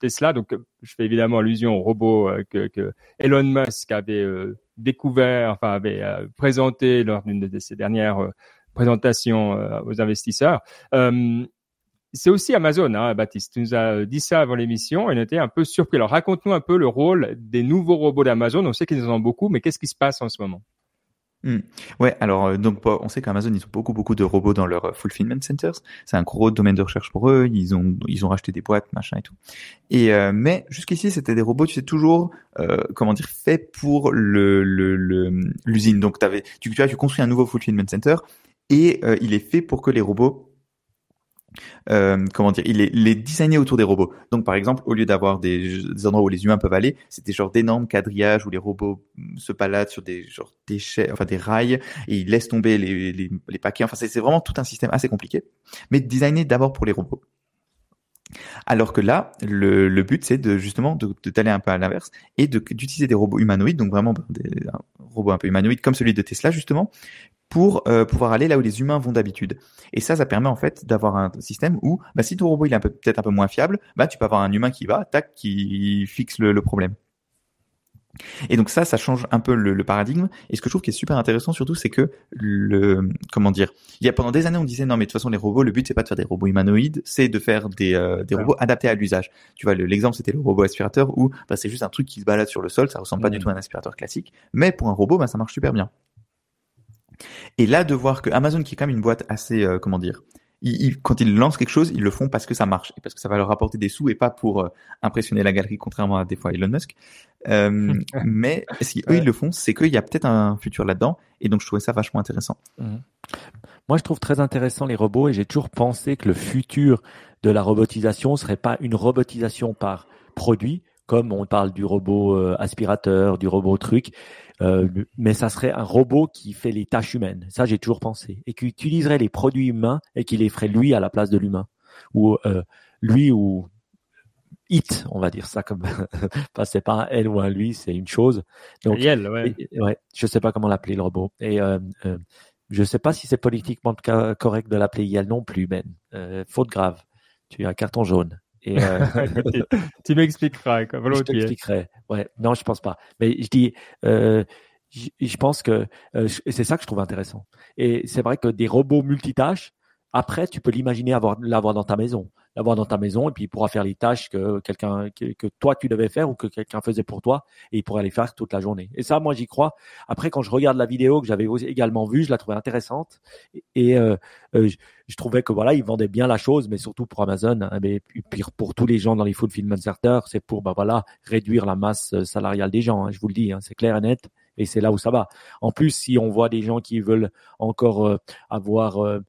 Tesla. Donc je fais évidemment allusion aux robots que, Elon Musk avait découvert, enfin avait euh, présenté lors d'une de ses dernières euh, présentations euh, aux investisseurs. c'est aussi Amazon, hein, Baptiste. Tu nous as dit ça avant l'émission et on était un peu surpris. Alors raconte-nous un peu le rôle des nouveaux robots d'Amazon. On sait qu'ils en ont beaucoup, mais qu'est-ce qui se passe en ce moment? Hmm. Ouais, alors euh, donc on sait qu'Amazon ils ont beaucoup beaucoup de robots dans leurs fulfillment centers. C'est un gros domaine de recherche pour eux. Ils ont ils ont racheté des boîtes machin et tout. Et euh, mais jusqu'ici c'était des robots tu sais toujours euh, comment dire faits pour le l'usine. Le, donc t'avais tu tu as tu construis un nouveau fulfillment center et il est fait pour que les robots euh, comment dire, il est, il est designé autour des robots. Donc, par exemple, au lieu d'avoir des, des, endroits où les humains peuvent aller, c'est des genres d'énormes quadrillages où les robots se baladent sur des genres déchets, enfin des rails, et ils laissent tomber les, les, les paquets. Enfin, c'est vraiment tout un système assez compliqué, mais designé d'abord pour les robots. Alors que là, le, le but, c'est de justement de d'aller un peu à l'inverse et d'utiliser des robots humanoïdes, donc vraiment des robots un peu humanoïdes comme celui de Tesla justement, pour euh, pouvoir aller là où les humains vont d'habitude. Et ça, ça permet en fait d'avoir un système où, bah, si ton robot il est peut-être un peu moins fiable, bah tu peux avoir un humain qui va, tac, qui fixe le, le problème. Et donc ça, ça change un peu le, le, paradigme. Et ce que je trouve qui est super intéressant surtout, c'est que le comment dire, il y a pendant des années on disait non mais de toute façon les robots, le but c'est pas de faire des robots humanoïdes, c'est de faire des, euh, des robots adaptés à l'usage. Tu vois, l'exemple c'était le robot aspirateur où bah, c'est juste un truc qui se balade sur le sol, ça ressemble pas du tout à un aspirateur classique, mais pour un robot, bah, ça marche super bien. Et là, de voir que Amazon, qui est quand même une boîte assez, euh, comment dire, quand ils lancent quelque chose, ils le font parce que ça marche et parce que ça va leur apporter des sous et pas pour euh, impressionner la galerie, contrairement à des fois Elon Musk. Euh, <laughs> mais si eux ils le font, c'est qu'il y a peut-être un futur là-dedans et donc je trouvais ça vachement intéressant. Mmh. Moi, je trouve très intéressant les robots et j'ai toujours pensé que le futur de la robotisation serait pas une robotisation par produit, comme on parle du robot aspirateur, du robot truc, euh, mais ça serait un robot qui fait les tâches humaines. Ça, j'ai toujours pensé. Et qui utiliserait les produits humains et qui les ferait lui à la place de l'humain. Ou euh, lui ou it, on va dire ça comme. <laughs> enfin, c'est pas un elle ou un lui, c'est une chose. Donc, elle, ouais. ouais. Je sais pas comment l'appeler le robot. Et euh, euh, je sais pas si c'est politiquement correct de l'appeler Yel non plus, Ben. Faute grave. Tu as un carton jaune. Et <laughs> euh... tu m'expliqueras, quoi, Je t'expliquerai. Ouais, non, je pense pas. Mais je dis, euh, je, pense que euh, c'est ça que je trouve intéressant. Et c'est vrai que des robots multitâches, après, tu peux l'imaginer avoir l'avoir dans ta maison l'avoir dans ta maison et puis il pourra faire les tâches que quelqu'un que, toi tu devais faire ou que quelqu'un faisait pour toi et il pourrait les faire toute la journée. Et ça, moi j'y crois. Après, quand je regarde la vidéo que j'avais également vue, je la trouvais intéressante et euh, euh, je, trouvais que voilà, ils vendaient bien la chose, mais surtout pour Amazon, hein, mais puis pour tous les gens dans les fulfillment centers, c'est pour bah voilà réduire la masse euh, salariale des gens. Hein, je vous le dis, hein, c'est clair et net et c'est là où ça va. En plus, si on voit des gens qui veulent encore euh, avoir euh,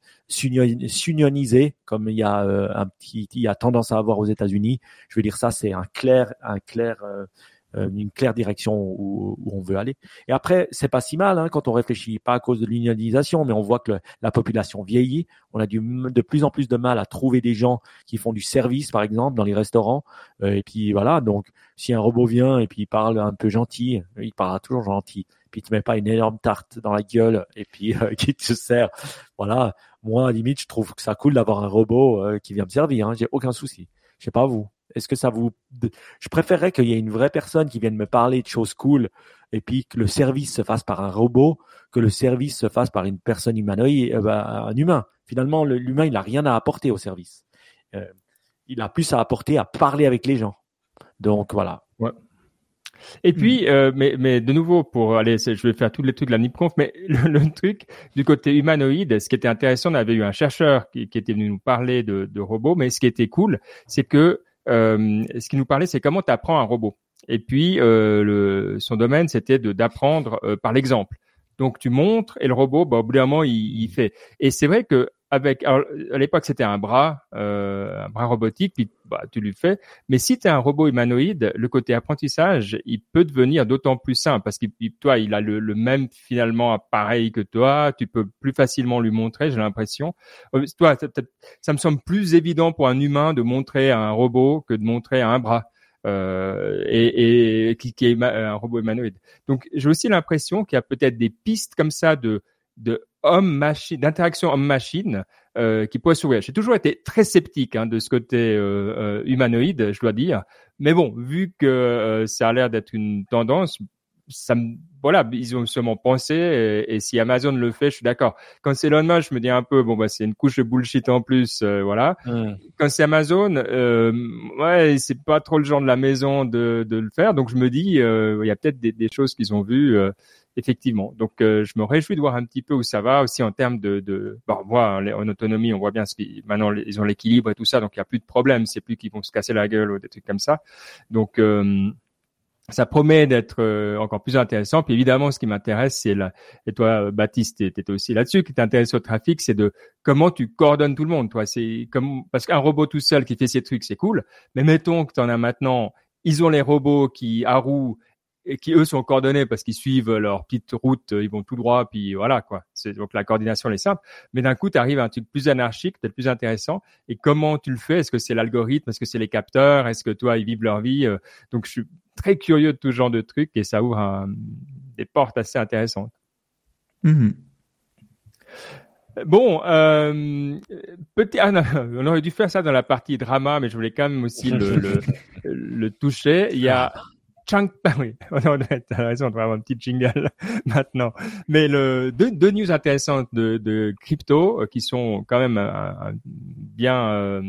comme il y a euh, un petit, il y a tendance à avoir aux États-Unis, je veux dire ça, c'est un clair, un clair euh, une claire direction où, où, on veut aller. Et après, c'est pas si mal hein, quand on réfléchit, pas à cause de l'unionisation, mais on voit que la population vieillit. On a du, de plus en plus de mal à trouver des gens qui font du service, par exemple, dans les restaurants. Euh, et puis voilà, donc si un robot vient et puis il parle un peu gentil, il parlera toujours gentil. Puis il te met pas une énorme tarte dans la gueule et puis euh, <laughs> qui te sert. Voilà, moi à limite, je trouve que ça cool d'avoir un robot euh, qui vient me servir. Hein, J'ai aucun souci. Je sais pas vous. Est-ce que ça vous... Je préférerais qu'il y ait une vraie personne qui vienne me parler de choses cool et puis que le service se fasse par un robot, que le service se fasse par une personne humanoïde, euh, bah, un humain. Finalement, l'humain, il n'a rien à apporter au service. Euh, il a plus à apporter à parler avec les gens. Donc voilà. Ouais. Et puis, euh, mais, mais de nouveau, pour aller, je vais faire tous les trucs de la NIPConf, mais <laughs> le, truc du côté humanoïde, ce qui était intéressant, on avait eu un chercheur qui, qui était venu nous parler de, de, robots, mais ce qui était cool, c'est que ce qui nous parlait, c'est comment tu apprends un robot. Et puis, euh, le, son domaine, c'était d'apprendre euh, par l'exemple. Donc, tu montres et le robot, bah, au bout d'un moment, il, il fait. Et c'est vrai que avec alors, à l'époque c'était un bras euh, un bras robotique puis bah, tu lui fais. Mais si tu es un robot humanoïde le côté apprentissage il peut devenir d'autant plus simple parce que toi il a le, le, même finalement appareil que toi. Tu peux plus facilement lui montrer j'ai l'impression. Euh, toi ça me semble plus évident pour un humain de montrer à un robot que de montrer à un bras euh, et, et qui, qui, est un robot humanoïde. Donc j'ai aussi l'impression qu'il y a peut-être des pistes comme ça de de homme-machine, d'interaction homme-machine euh, qui pourrait s'ouvrir. J'ai toujours été très sceptique hein, de ce côté euh, euh, humanoïde, je dois dire. Mais bon, vu que euh, ça a l'air d'être une tendance, ça me, voilà, ils ont sûrement pensé. Et, si Amazon le fait, je suis d'accord. Quand c'est Elon Musk, je me dis un peu, bon bah c'est une couche de bullshit en plus, voilà. Quand c'est Amazon, ouais, c'est pas trop le genre de la maison de, de le faire. Donc je me dis, il y a peut-être des, des, choses qu'ils ont vues effectivement. Donc, euh, je me réjouis de voir un petit peu où ça va aussi en termes de, de bon, moi, en autonomie, on voit bien ce qui, maintenant ils ont l'équilibre et tout ça, donc il n'y a plus de problème. C'est plus qu'ils vont se casser la gueule ou des trucs comme ça. Donc euh, ça promet d'être euh, encore plus intéressant. Puis évidemment, ce qui m'intéresse, c'est la, et toi, Baptiste, tu étais aussi là-dessus, qui t'intéresse au trafic, c'est de comment tu coordonnes tout le monde. Toi, c'est comme parce qu'un robot tout seul qui fait ses trucs, c'est cool. Mais mettons que tu en as maintenant, ils ont les robots qui à roues et qui eux sont coordonnés parce qu'ils suivent leur petite route, ils vont tout droit, puis voilà quoi. C'est donc la coordination elle est simple. Mais d'un coup, tu arrives à un truc plus anarchique, peut-être plus intéressant. Et comment tu le fais? Est-ce que c'est l'algorithme? Est-ce que c'est les capteurs? Est-ce que toi ils vivent leur vie? Euh, Donc je suis très curieux de tout genre de trucs et ça ouvre des portes assez intéressantes. Mm-hmm. Bon, euh, petit, ah on aurait dû faire ça dans la partie drama, mais je voulais quand même aussi le, le, <laughs> le toucher. Il y a Chunk, <laughs> oui, t'as raison, on va avoir un petit jingle <laughs> maintenant. Mais le, deux, deux news intéressantes de, de crypto euh, qui sont quand même euh, bien euh,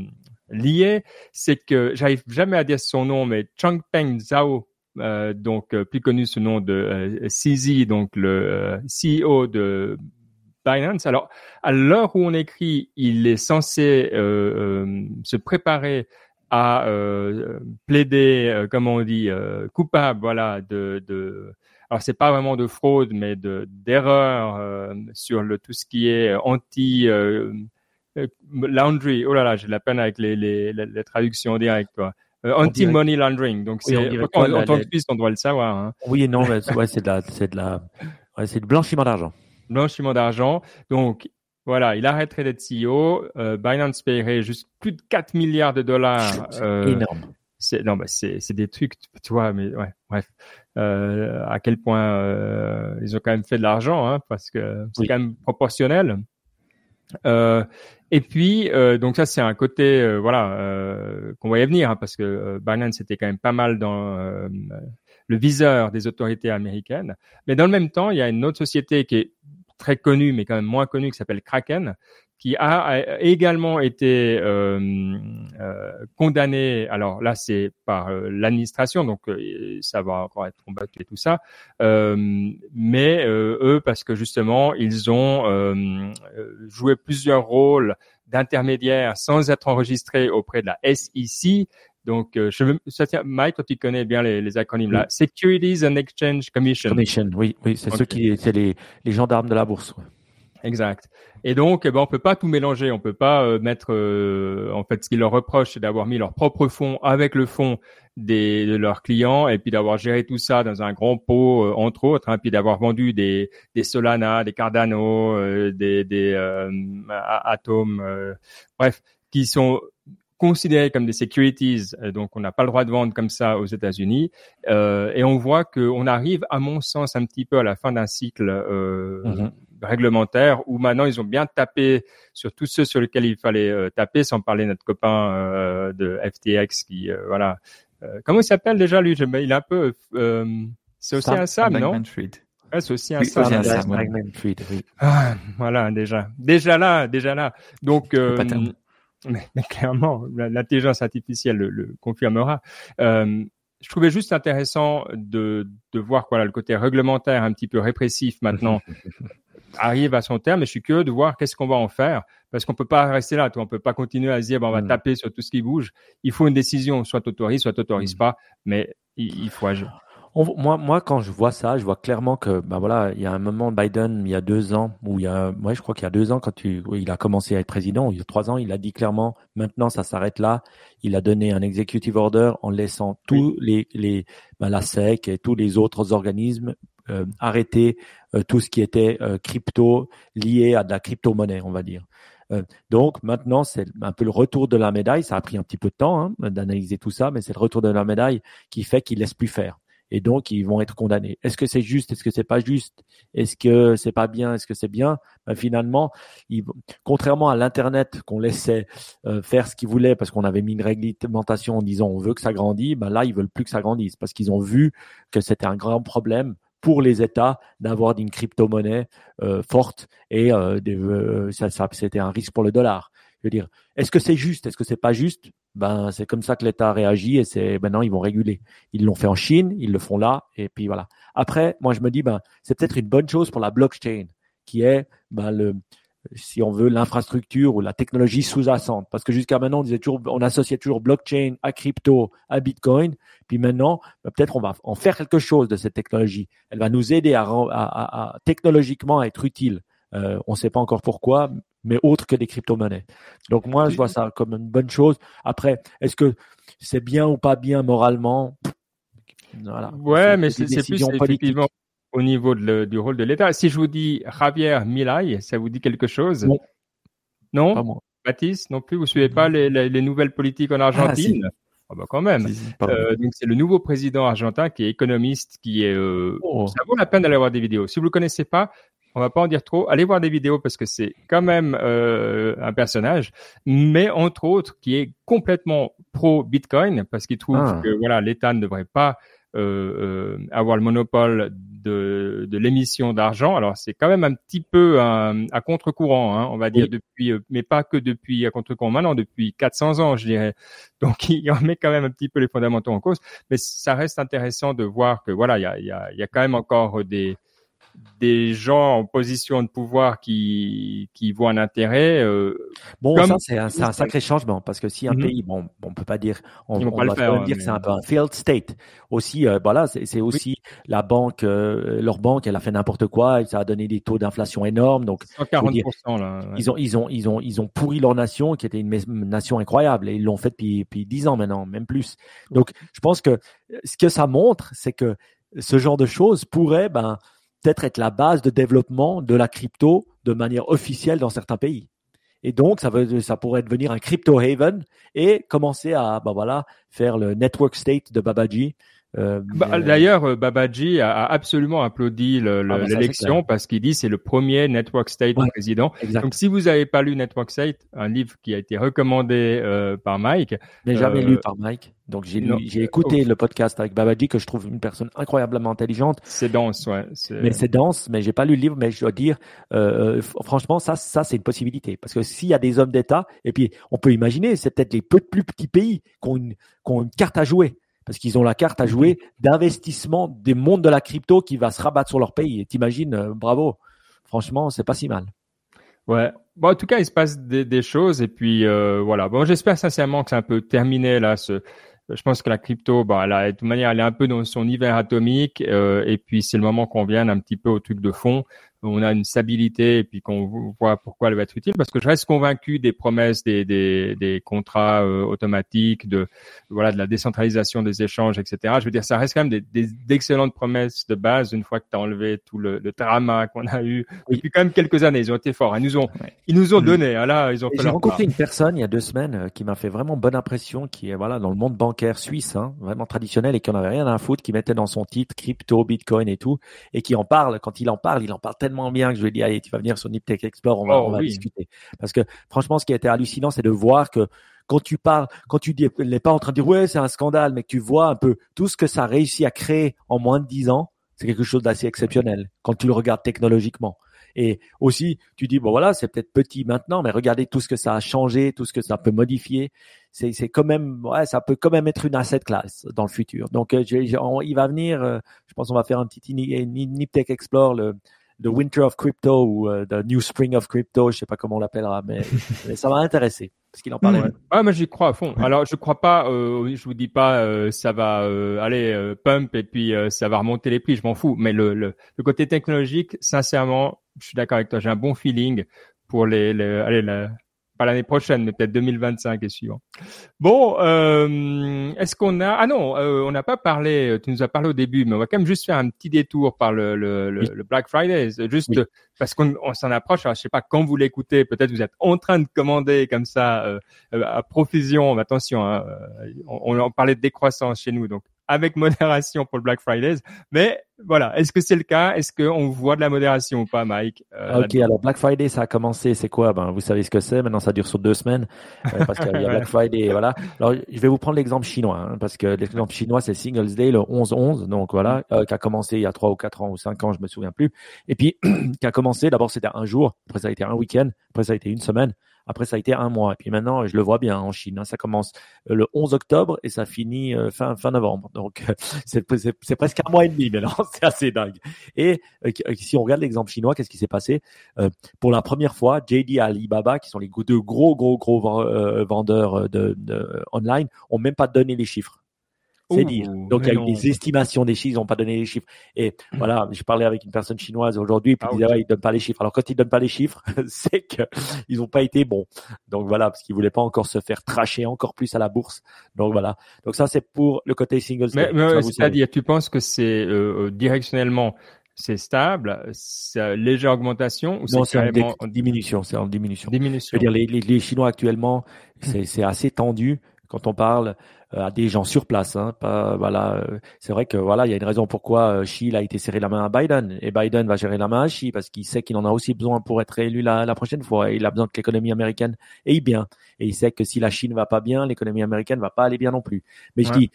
liées, c'est que j'arrive jamais à dire son nom, mais Changpeng Zhao, euh, donc plus connu sous le nom de CZ, donc le CEO de Binance. Alors, à l'heure où on écrit, il est censé se préparer à euh, plaider, euh, comment on dit, euh, coupable, voilà, de, de alors c'est pas vraiment de fraude, mais de d'erreur euh, sur le tout ce qui est anti laundry. Oh là là, j'ai de la peine avec les les, les, traductions directes, quoi. anti money laundering. Donc c'est en, tant que Suisse, on doit le savoir. Hein. Oui et non, ouais, c'est de la c'est de la ouais, c'est du blanchiment d'argent. Blanchiment d'argent. Donc voilà, il arrêterait d'être CEO. Euh, Binance paierait juste plus de 4 milliards de dollars. C'est euh, énorme. C'est non, bah c'est c'est des trucs, tu vois, mais ouais, bref. Euh, à quel point euh, ils ont quand même fait de l'argent, hein, parce que c'est quand même proportionnel. Euh, et puis, euh, donc ça, c'est un côté, euh, voilà, euh, qu'on voyait venir, hein, parce que Binance était quand même pas mal dans le viseur des autorités américaines. Mais dans le même temps, il y a une autre société qui est très connu, mais quand même moins connu, qui s'appelle Kraken, qui a, également été euh, euh, condamné. Alors là, c'est par euh, l'administration, donc euh, ça va encore être combattu et tout ça. Euh, mais eux, parce que justement, ils ont joué plusieurs rôles d'intermédiaires sans être enregistrés auprès de la SEC, donc, euh, je veux, ça Mike, toi, tu connais bien les, les acronymes là. Securities and Exchange Commission. Commission, oui, oui, c'est ceux qui, c'est les, les gendarmes de la bourse. Exact. Et donc, eh ben, on peut pas tout mélanger. On peut pas euh, mettre, euh, en fait, ce qu'ils leur reprochent, c'est d'avoir mis leur propre fonds avec le fonds des, de leurs clients et puis d'avoir géré tout ça dans un grand pot, entre autres, hein, puis d'avoir vendu des, des Solana, des Cardano, des, des Atom, bref, qui sont considérés comme des securities, euh, donc on n'a pas le droit de vendre comme ça aux États-Unis. Euh, et on voit qu'on arrive, à mon sens, un petit peu à la fin d'un cycle euh, mhm. réglementaire où maintenant ils ont bien tapé sur tous ceux sur lesquels il fallait euh, taper, sans parler de notre copain euh, de FTX qui, voilà. comment il s'appelle déjà lui? Il est un peu, c'est aussi un Sam, non? C'est aussi un Sam. Ah, voilà, déjà, déjà là, déjà là. Donc, mais, mais, clairement, l'intelligence artificielle le, le confirmera. Euh, je trouvais juste intéressant de, de voir voilà, le côté réglementaire un petit peu répressif maintenant <laughs> arrive à son terme et je suis curieux de voir qu'est-ce qu'on va en faire parce qu'on peut pas rester là, toi, on peut pas continuer à se dire bon, on va mm. taper sur tout ce qui bouge. Il faut une décision, soit t'autorises, soit t'autorises mm. pas, mais il, il faut agir moi, moi, quand je vois ça, je vois clairement que, ben voilà, il y a un moment Biden, il y a deux ans, où il y a, ouais, je crois qu'il y a deux ans, quand tu, il a commencé à être président, il y a trois ans, il a dit clairement, maintenant, ça s'arrête là. Il a donné un executive order en laissant tous les, les, ben, la SEC et tous les autres organismes euh, arrêter euh, tout ce qui était euh, crypto lié à de la crypto-monnaie, on va dire. Euh, donc maintenant, c'est un peu le retour de la médaille. Ça a pris un petit peu de temps hein, d'analyser tout ça, mais c'est le retour de la médaille qui fait qu'il laisse plus faire et donc ils vont être condamnés. Est-ce que c'est juste? Est-ce que c'est pas juste? Est-ce que c'est pas bien? Est-ce que c'est bien? Ben, Finalement, ils, contrairement à l'internet qu'on laissait euh, faire ce qu'ils voulaient parce qu'on avait mis une réglementation en disant on veut que ça grandisse, ben là ils veulent plus que ça grandisse parce qu'ils ont vu que c'était un grand problème pour les États d'avoir une crypto-monnaie euh, forte et euh, euh ça, ça c'était un risque pour le dollar. Je veux dire, est-ce que c'est juste? Est-ce que c'est pas juste? Ben c'est comme ça que l'État réagit et c'est maintenant ils vont réguler. Ils l'ont fait en Chine, ils le font là et puis voilà. Après, moi je me dis ben c'est peut-être une bonne chose pour la blockchain qui est ben le si on veut l'infrastructure ou la technologie sous-jacente parce que jusqu'à maintenant on disait toujours on associait toujours blockchain à crypto à bitcoin puis maintenant ben, peut-être on va en faire quelque chose de cette technologie elle va nous aider à, à, à, technologiquement à être utile euh, on ne sait pas encore pourquoi mais autre que des crypto-monnaies. Donc moi, je vois ça comme une bonne chose. Après, est-ce que c'est bien ou pas bien moralement? Voilà. Ouais, mais c'est plus effectivement au niveau du rôle de l'État. Si je vous dis Javier Milay, ça vous dit quelque chose? Non. Non? Baptiste, non plus? Vous suivez pas les, les, nouvelles politiques en ah, Argentine? Ah, bah quand même. euh, donc c'est le nouveau président argentin qui est économiste, qui est. Euh, oh. Ça vaut la peine d'aller voir des vidéos. Si vous le connaissez pas, on va pas en dire trop. Allez voir des vidéos parce que c'est quand même euh, un personnage, mais entre autres qui est complètement pro Bitcoin parce qu'il trouve ah. que voilà l'État ne devrait pas euh, euh, avoir le monopole de, de l'émission d'argent. Alors c'est quand même un petit peu à contre-courant, hein, on va dire depuis, mais pas que depuis à contre-courant maintenant, depuis 400 ans, je dirais. <laughs> Donc il en met quand même un petit peu les fondamentaux en cause, mais ça reste intéressant de voir que voilà, il y a, y, a, y a quand même encore des des gens en position de pouvoir qui qui voient un intérêt. Euh, bon, ça c'est un, un, sacré changement parce que si un mhm. pays, bon, on peut pas dire, on, on va pas dire que c'est un peu un failed state. Aussi, euh, voilà, c'est aussi la banque, euh, leur banque, elle a fait n'importe quoi, et ça a donné des taux d'inflation énormes. Donc, 140% là. Ils ont ils ont ils ont ils ont pourri leur nation qui était une nation incroyable et ils l'ont fait depuis depuis dix ans maintenant, même plus. Donc, je pense que ce que ça montre, c'est que ce genre de choses pourrait, ben peut-être être la base de développement de la crypto de manière officielle dans certains pays. Et donc, ça, pourrait devenir un crypto haven et commencer à bah voilà, faire le network state de Babaji euh, bah, D'ailleurs, euh, Babaji a, absolument applaudi ah, bah, l'élection parce qu'il dit c'est le premier Network State président. Donc, si vous n'avez pas lu Network State, un livre qui a été recommandé euh, par Mike, mais jamais lu par Mike. Donc j'ai écouté le podcast avec Babaji que je trouve une personne incroyablement intelligente. C'est dense, ouais. Mais c'est dense, mais j'ai pas lu le livre, mais je dois dire, franchement, ça, ça c'est une possibilité parce que s'il y a des hommes d'État, et puis on peut imaginer, c'est peut-être les peu plus petits pays qui ont une, qui ont une carte à jouer parce qu'ils ont la carte à jouer d'investissement des mondes de la crypto qui va se rabattre sur leur pays. Et t'imagines, euh, bravo. Franchement, c'est pas si mal. Ouais. Bon, en tout cas, il se passe des, choses et puis euh, voilà. Bon, j'espère sincèrement que c'est un peu terminé là. Ce, je pense que la crypto, bah, elle a, de toute manière, elle est un peu dans son hiver atomique euh, et puis c'est le moment qu'on vienne un petit peu au truc de fond on a une stabilité et puis qu'on voit pourquoi elle va être utile parce que je reste convaincu des promesses des, des, des contrats euh, automatiques de voilà de la décentralisation des échanges etc je veux dire ça reste quand même des, d'excellentes promesses de base une fois que tu as enlevé tout le, le drama qu'on a eu depuis quand même quelques années. Ils ont été forts. Ils nous ont ils nous ont mm. donné hein, là ils ont j'ai rencontré une personne il y a deux semaines euh, qui m'a fait vraiment bonne impression qui est voilà dans le monde bancaire suisse hein, vraiment traditionnel et qui en avait rien à foutre qui mettait dans son titre crypto bitcoin et tout et qui en parle. Quand il en parle il en parle tellement bien que je lui ai dit, allez, tu vas venir sur Niptech Explore, on va, oh on va discuter. Parce que franchement, ce qui a été hallucinant, c'est de voir que quand tu parles, quand tu dis, n'est pas en train de dire, ouais, c'est un scandale, mais que tu vois un peu tout ce que ça a réussi à créer en moins de dix ans, c'est quelque chose d'assez exceptionnel quand tu le regardes technologiquement. Et aussi, tu dis bon voilà, c'est peut-être petit maintenant, mais regardez tout ce que ça a changé, tout ce que ça peut modifier. C'est c'est quand même ouais, ça peut quand même être une asset class dans le futur. Donc euh, il va venir, euh, je pense on va faire un petit Niptech Explore le The Winter of Crypto ou euh, The New Spring of Crypto, je sais pas comment on l'appellera, mais, <laughs> ça m'a intéressé parce qu'il en parlait. Ouais. Ah, moi j'y crois à fond. Alors je crois pas, euh, je vous dis pas euh, ça va euh, aller euh, pump et puis ça va remonter les prix, je m'en fous. Mais le, le, le, côté technologique, sincèrement, je suis d'accord avec toi, j'ai un bon feeling pour les, les allez, la, l'année prochaine, mais peut-être 2025 et suivant. Bon, euh, est-ce qu'on a Ah non, euh, on n'a pas parlé. Tu nous as parlé au début, mais on va quand même juste faire un petit détour par le, le, le, Black Friday, juste parce qu'on s'en approche. Alors, je sais pas quand vous l'écoutez, peut-être vous êtes en train de commander comme ça euh, à profusion. Attention, hein, on, on parlait de décroissance chez nous, donc avec modération pour le Black Friday. Mais voilà, est-ce que c'est le cas? Est-ce qu'on voit de la modération ou pas, Mike? Euh, Ok, alors Black Friday, ça a commencé, c'est quoi? Ben, vous savez ce que c'est. Maintenant, ça dure sur deux semaines euh, parce qu'il y a <laughs> Black Friday. Voilà. Alors, je vais vous prendre l'exemple chinois hein, parce que l'exemple chinois, c'est Singles Day le 11-11, donc voilà, euh, qui a commencé il y a trois ou quatre ans ou cinq ans, je me souviens plus. Et puis, <clears throat> qui a commencé. D'abord, c'était un jour. Après, ça a été un week-end. Après, ça a été une semaine. Après, ça a été un mois. Et puis maintenant, je le vois bien en Chine. Hein, ça commence euh, le 11 octobre et ça finit euh, fin fin novembre. Donc, <laughs> c'est presque un mois et demi maintenant. <laughs> c'est assez dingue. Et euh, si on regarde l'exemple chinois, qu'est-ce qui s'est passé? Pour la première fois, JD Alibaba, qui sont les deux gros gros gros vendeurs de, de online, ont même pas donné les chiffres. C'est dire. Donc, il y a eu des estimations des chiffres, ils n'ont pas donné les chiffres. Et <clears throat> voilà, je parlais avec une personne chinoise aujourd'hui, puis ah, ils disaient, ouais, ils donnent pas les chiffres. Alors, quand ils donnent pas les chiffres, <laughs> c'est qu'ils n'ont pas été bons. Donc, voilà, parce qu'ils voulaient pas encore se faire tracher encore plus à la bourse. Donc, voilà. Donc, ça, c'est pour le côté single Mais, mais c'est-à-dire, tu penses que c'est euh, euh directionnellement, c'est stable, c'est légère augmentation ou c'est carrément en diminution C'est en diminution. Diminution. Je veux dire, les, les, les Chinois actuellement, c'est assez tendu quand on parle euh, à des gens sur place. Hein, pas, voilà, euh, c'est vrai que voilà, il y a une raison pourquoi Xi euh, a été serré la main à Biden et Biden va gérer la main à Xi parce qu'il sait qu'il en a aussi besoin pour être élu la, la prochaine fois. Il a besoin que l'économie américaine aille bien et il sait que si la Chine va pas bien, l'économie américaine va pas aller bien non plus. Mais je dis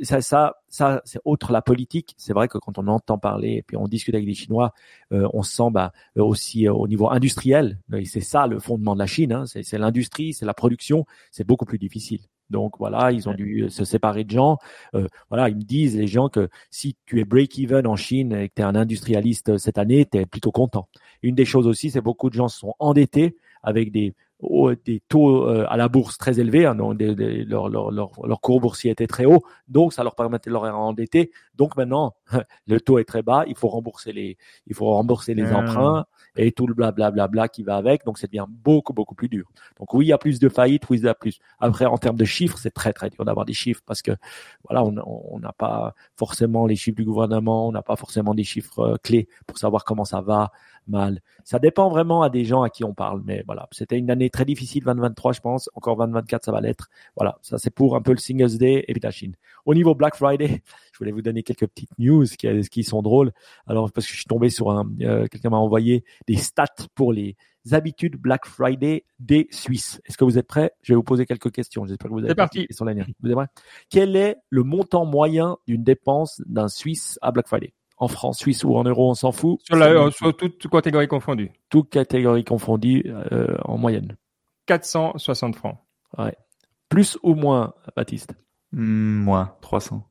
ça, ça, ça, c'est autre la politique. C'est vrai que quand on entend parler et puis on discute avec des Chinois, on se sent bah, aussi au niveau industriel. Et c'est ça le fondement de la Chine. Hein, c'est l'industrie, c'est la production. C'est beaucoup plus difficile. Donc voilà, ils ont dû euh, se séparer de gens. Euh, voilà, ils me disent les gens que si tu es break-even en Chine et que tu es un industrialiste euh, cette année, tu es plutôt content. Une des choses aussi, c'est beaucoup de gens sont endettés avec des des taux à la bourse très élevés, hein, donc leur, leur, leur, leur, cours boursier était très haut, donc ça leur permettait de leur endetter. Donc maintenant, <laughs> le taux est très bas, il faut rembourser les, il faut rembourser les ah. emprunts, et tout le blablabla bla, bla, qui va avec. Donc, ça devient beaucoup, beaucoup plus dur. Donc, oui, il y a plus de faillites, oui, il y a plus. Après, en termes de chiffres, c'est très, très dur d'avoir des chiffres parce que, voilà, on n'a pas forcément les chiffres du gouvernement, on n'a pas forcément des chiffres euh, clés pour savoir comment ça va mal. Ça dépend vraiment à des gens à qui on parle. Mais voilà, c'était une année très difficile, 2023, je pense. Encore 2024, ça va l'être. Voilà, ça c'est pour un peu le Singles Day et puis la Chine. Au niveau Black Friday, <laughs> je voulais vous donner quelques petites news qui, qui sont drôles. Alors, parce que je suis tombé sur un, euh, quelqu'un m'a envoyé des stats pour les habitudes Black Friday des Suisses. Est-ce que vous êtes prêts? Je vais vous poser quelques questions. J'espère que vous êtes parti. Sur vous êtes prêts? Quel est le montant moyen d'une dépense d'un Suisse à Black Friday? En francs suisses ou en euros, on s'en fout. Sur, la, sur toute catégorie confondue. Toute catégorie confondue euh, en moyenne. 460 francs. Ouais. Plus ou moins, Baptiste? Hmm, Moi, 300.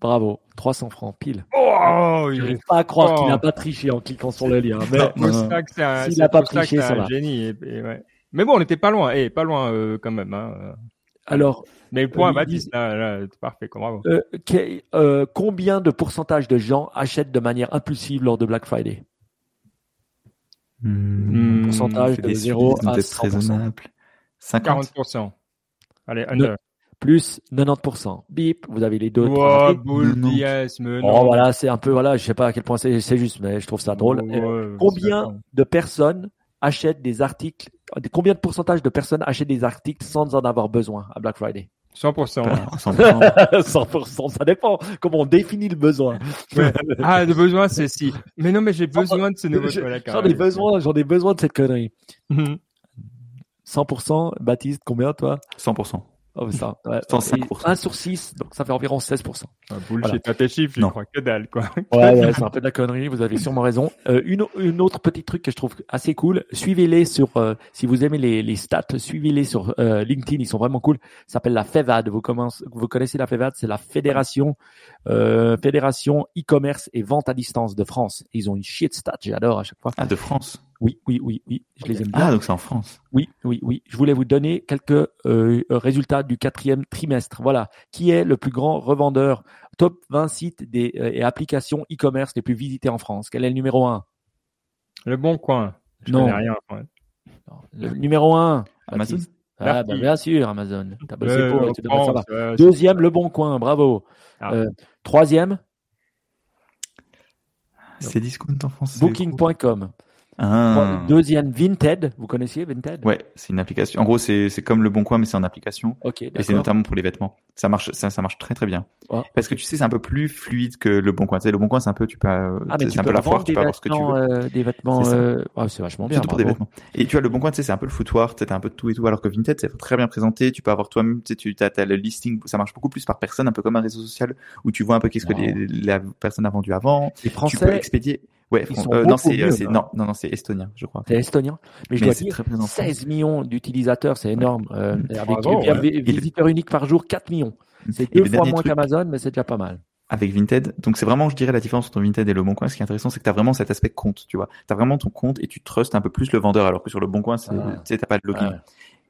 Bravo, 300 francs pile. Oh, je n'arrive pas à croire qu'il n'a pas triché en cliquant sur le lien. Mais s'il n'a pas triché, ça va. Génie. Mais bon, on n'était pas loin. Eh, pas loin euh, quand même. Hein. Alors, mais point, Baptiste, là, parfait, bravo. Euh, euh, combien de pourcentage de gens achètent de manière impulsive lors de Black Friday? Hmm, Pourcentage de 0 à 100%. 50. 40%. Allez, under. plus 90%. Bip, vous avez les deux. Oh, boule yes, mais non. Oh, voilà, c'est un peu, voilà, je sais pas à quel point c'est juste, mais je trouve ça drôle. combien de personnes achètent des articles, combien de pourcentage de personnes achètent des articles sans en avoir besoin à Black Friday? 100%. 100%. 100%, ça dépend comment on définit le besoin. Ah, le besoin, c'est si. Mais non, mais j'ai besoin de ce nouveau J'en ai besoin, j'en ai besoin de cette connerie. 100%, mhm. Baptiste, combien toi? 100%. Oh, ça, ouais. <laughs> 105%. 1 sur 6, donc ça fait environ 16%. Ah, bullshit, voilà. tes chiffres, je Non. crois que dalle, quoi. Ouais, ouais, c'est un peu de la connerie, vous avez sûrement raison. Euh, une, une autre petit truc que je trouve assez cool, suivez-les sur, euh, si vous aimez les, les stats, suivez-les sur euh, LinkedIn, ils sont vraiment cool. Ça s'appelle la FEVAD. Vous, commencez, vous connaissez la FEVAD, c'est la Fédération euh, Fédération e-commerce et vente à distance de France. Ils ont une shit stat, j'adore à chaque fois. Ah, de France. Oui, oui, oui, oui, je les aime bien. Ah, donc c'est en France. Oui, oui, oui. Je voulais vous donner quelques euh, résultats du quatrième trimestre. Voilà. Qui est le plus grand revendeur Top 20 sites des, euh, et applications e-commerce les plus visités en France? Quel est le numéro 1 Le bon coin. Je Non. connais rien. ouais. Le numéro 1 Amazon. Ah, bah, bien sûr, Amazon. T'as bossé Euh, pour, tu. France, ouais, Deuxième, Le Bon Coin. Bravo. Ah. Euh, troisième, C'est discount en gros. Booking.com. Ah. Deuxième, Vinted. Vous connaissiez Vinted? Ouais, c'est une application. En gros, c'est c'est comme le Bon Coin, mais c'est en application. Ok, Et c'est notamment pour les vêtements. Ça marche, ça, ça marche très très bien. Ouais. Parce que tu sais, c'est un peu plus fluide que le Bon Coin. Tu sais, le Bon Coin, c'est un peu, tu peux, euh, Ah, c'est un peu la foire, tu peux avoir ce que tu veux. euh, des vêtements. C'est euh, c'est vachement bien. Surtout pour des vêtements. Et tu vois, le Bon Coin, tu sais, c'est un peu le footoir, tu un peu de tout et tout, alors que Vinted, c'est très bien présenté. Tu peux avoir toi-même, tu sais, tu as, le listing, ça marche beaucoup plus par personne, un peu comme un réseau social où tu vois un peu qu'est-ce que les- la personne a vendu avant. Les Tu peux Français, expédier. Ouais, ils fran- sont euh, non, c'est, euh, mieux, c'est, hein. non, non, non, c'est estonien, je crois. c'est estonien. Mais je Mais dois c'est dire, très présent. en France. 16 millions d'utilisateurs, c'est énorme. Euh, avec ouais. avec visiteurs uniques par jour, 4 millions. C'est deux fois moins truc- qu'Amazon, mais c'est déjà pas mal. avec Vinted. Donc c'est vraiment, je dirais, la différence entre Vinted et le Bon Coin. Ce qui est intéressant, c'est que tu as vraiment cet aspect compte, tu vois. Tu as vraiment ton compte et tu trustes un peu plus le vendeur, alors que sur le Bon Coin, c'est, Ah. tu sais, t'as pas de login. Ouais.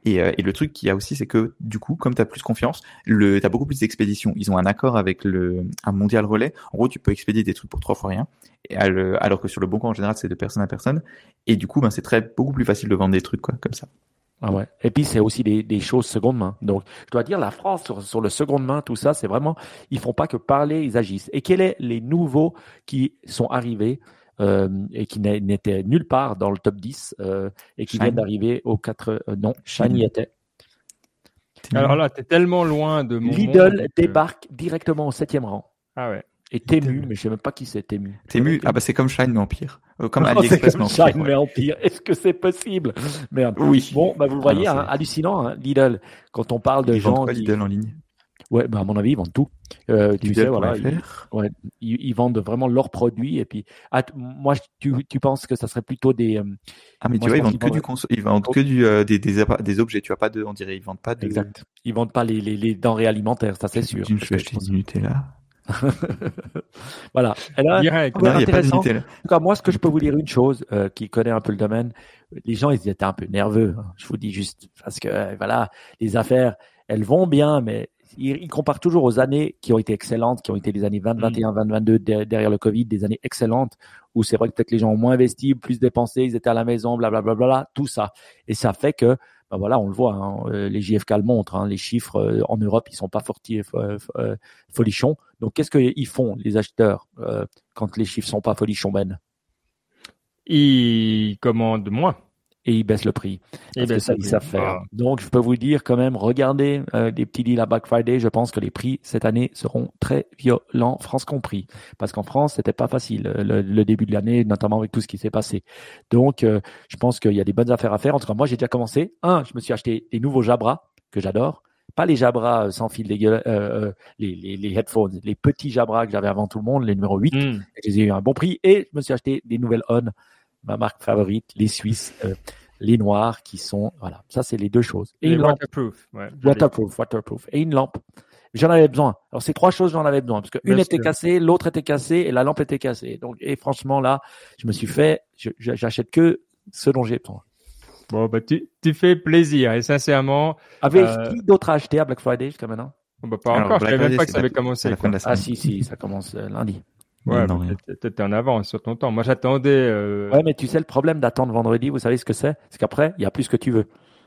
Et, euh, et le truc qu'il y a aussi, c'est que du coup, comme tu as plus confiance, tu as beaucoup plus d'expéditions. Ils ont un accord avec le, un mondial relais. En gros, tu peux expédier des trucs pour trois fois rien. Alors que sur le Bon Coin, en général, c'est de personne à personne. Et du coup, ben, c'est très, beaucoup plus facile de vendre des trucs, quoi, comme ça. Ah ouais. Et puis c'est aussi des, des choses seconde main. Donc je dois dire la France sur, sur le seconde main, tout ça, c'est vraiment ils font pas que parler, ils agissent. Et quels sont les nouveaux qui sont arrivés? Euh, et qui n'étaient nulle part dans le top 10 euh, et qui viennent d'arriver au 4 euh, non, Shine y était. Alors là, t'es tellement loin de mon Lidl que- débarque directement au septième rang. Ah ouais. Et Temu, mais je sais même pas qui c'est Temu. Temu, ah bah c'est comme Shine, mais en pire. Euh, comme c'est AliExpress, comme mais en pire. Shine, ouais. mais en pire. Est-ce que c'est possible? Merde. Oui. Bon, bah vous Ah voyez, non, hein, hallucinant, hein, Lidl. Quand on parle de gens quoi, qui, Lidl en ligne? Ouais, bah à mon avis, ils vendent tout. Euh, tu sais, voilà, ils, ouais, ils, ils vendent vraiment leurs produits. Et puis, ah, moi, tu, tu penses que ça serait plutôt des euh, Ah, mais Moi, tu vois, ils vendent qu'ils que du vendent- cons- ils vendent que du, euh, des, des, objets. Tu as pas de, on dirait, ils vendent pas de. exact. Ils vendent pas les, les, les denrées alimentaires, ça c'est sûr. Je vais acheter du Nutella. <laughs> Voilà. Et là, Direct. Non, il n'y a pas de. En tout cas, moi, ce que je peux vous dire une chose, euh, qui connaît un peu le domaine, les gens, ils étaient un peu nerveux. hein. Je vous dis juste parce que euh, voilà, les affaires, elles vont bien, mais ils, ils comparent toujours aux années qui ont été excellentes, qui ont été les années 20, 21, 20, 22 de- derrière le Covid, des années excellentes où c'est vrai que peut-être les gens ont moins investi, plus dépensé, ils étaient à la maison, blablabla, bla, bla, bla, tout ça. Et ça fait que, ben voilà, on le voit, hein, euh, les JFK le montrent, hein, les chiffres euh, en Europe, ils sont pas fortis, euh, euh, folichons. Donc, qu'est-ce qu'ils font, les acheteurs, euh, quand les chiffres sont pas folichons, Ben? Ils commandent moins. Et ils baissent le prix. Et Parce que ça, ils savent faire. Ah. Donc, je peux vous dire quand même, regardez euh, des petits deals à Black Friday. Je pense que les prix cette année seront très violents, France compris. Parce qu'en France, c'était pas facile euh, le, le début de l'année, notamment avec tout ce qui s'est passé. Donc, euh, je pense qu'il y a des bonnes affaires à faire. En tout cas, moi, j'ai déjà commencé. Un, je me suis acheté des nouveaux Jabra que j'adore. Pas les Jabra euh, sans fil, dégueulasse, euh, euh, les, les, les headphones, les petits Jabra que j'avais avant tout le monde, les numéro 8. Hmm. Je les ai eu à un bon prix et je me suis acheté des nouvelles On, ma marque favorite, les Suisses, euh, les noirs qui sont, voilà, ça c'est les deux choses. Et Les une lampe, waterproof. Ouais, joli. waterproof, waterproof, et une lampe. J'en avais besoin. Alors ces trois choses, j'en avais besoin parce que une Bien était cassée, l'autre était cassée et la lampe était cassée. Donc et franchement là, je me suis fait, j'achète que ce dont j'ai besoin. Bon, bah, tu, tu fais plaisir. Et sincèrement, Avez Euh, qui d'autre a acheté à Black Friday jusqu'à maintenant? Va pas Alors, encore. Je Black savais même Friday, pas que ça avait commencé. Ah si si, ça commence euh, lundi. Ouais, Non, rien. t'étais- t'étais en avance sur ton temps. Moi, j'attendais. euh, Ouais, mais tu sais, le problème d'attendre vendredi, vous savez ce que c'est? C'est qu'après, il y a plus que tu veux.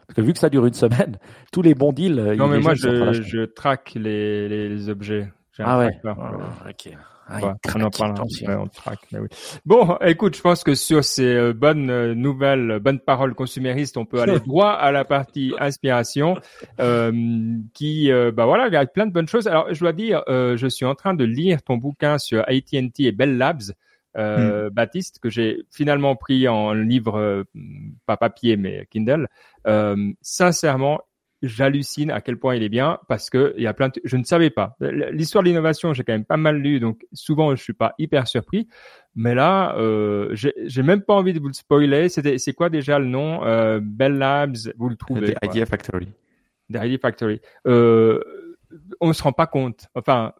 Parce que vu que ça dure une <laughs> semaine, tous les bons deals. euh, Non, mais moi, je, je traque les, les, les objets. J'ai un Ah ouais. Ah, ok. Ah, Ouais, il on en traque, parle. attention. Ouais, on traque, mais oui. Bon, écoute, je pense que sur ces euh, bonnes euh, nouvelles, euh, bonnes paroles consuméristes, on peut aller <laughs> droit à la partie inspiration, euh, qui, euh, bah voilà, il y a plein de bonnes choses. Alors, je dois dire, euh, je suis en train de lire ton bouquin sur AT&T et Bell Labs. Euh, Baptiste, que j'ai finalement pris en livre, euh, pas papier, mais Kindle. Euh, sincèrement, j'hallucine à quel point il est bien parce que il y a plein de... je ne savais pas. L'histoire de l'innovation j'ai quand même pas mal lu donc souvent je suis pas hyper surpris. Mais là euh, j'ai même pas envie de vous le spoiler. C'était c'est quoi déjà le nom euh, Bell Labs vous le trouvez The Idea Factory. The Idea Factory. Euh, on se rend pas compte. Enfin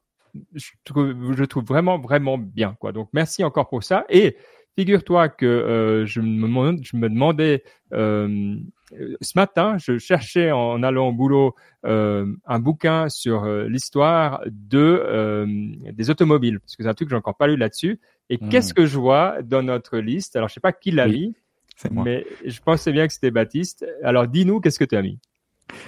je trouve, je trouve vraiment vraiment bien quoi. Donc merci encore pour ça. Et figure-toi que euh, je, me, je me demandais euh, ce matin, je cherchais en allant au boulot euh, un bouquin sur euh, l'histoire de euh, des automobiles, parce que c'est un truc que j'ai encore pas lu là-dessus. Et hmm. qu'est-ce que je vois dans notre liste? Alors, je sais pas qui l'a mis, mais je pensais bien que c'était Baptiste. Alors, dis-nous, qu'est-ce que tu as mis?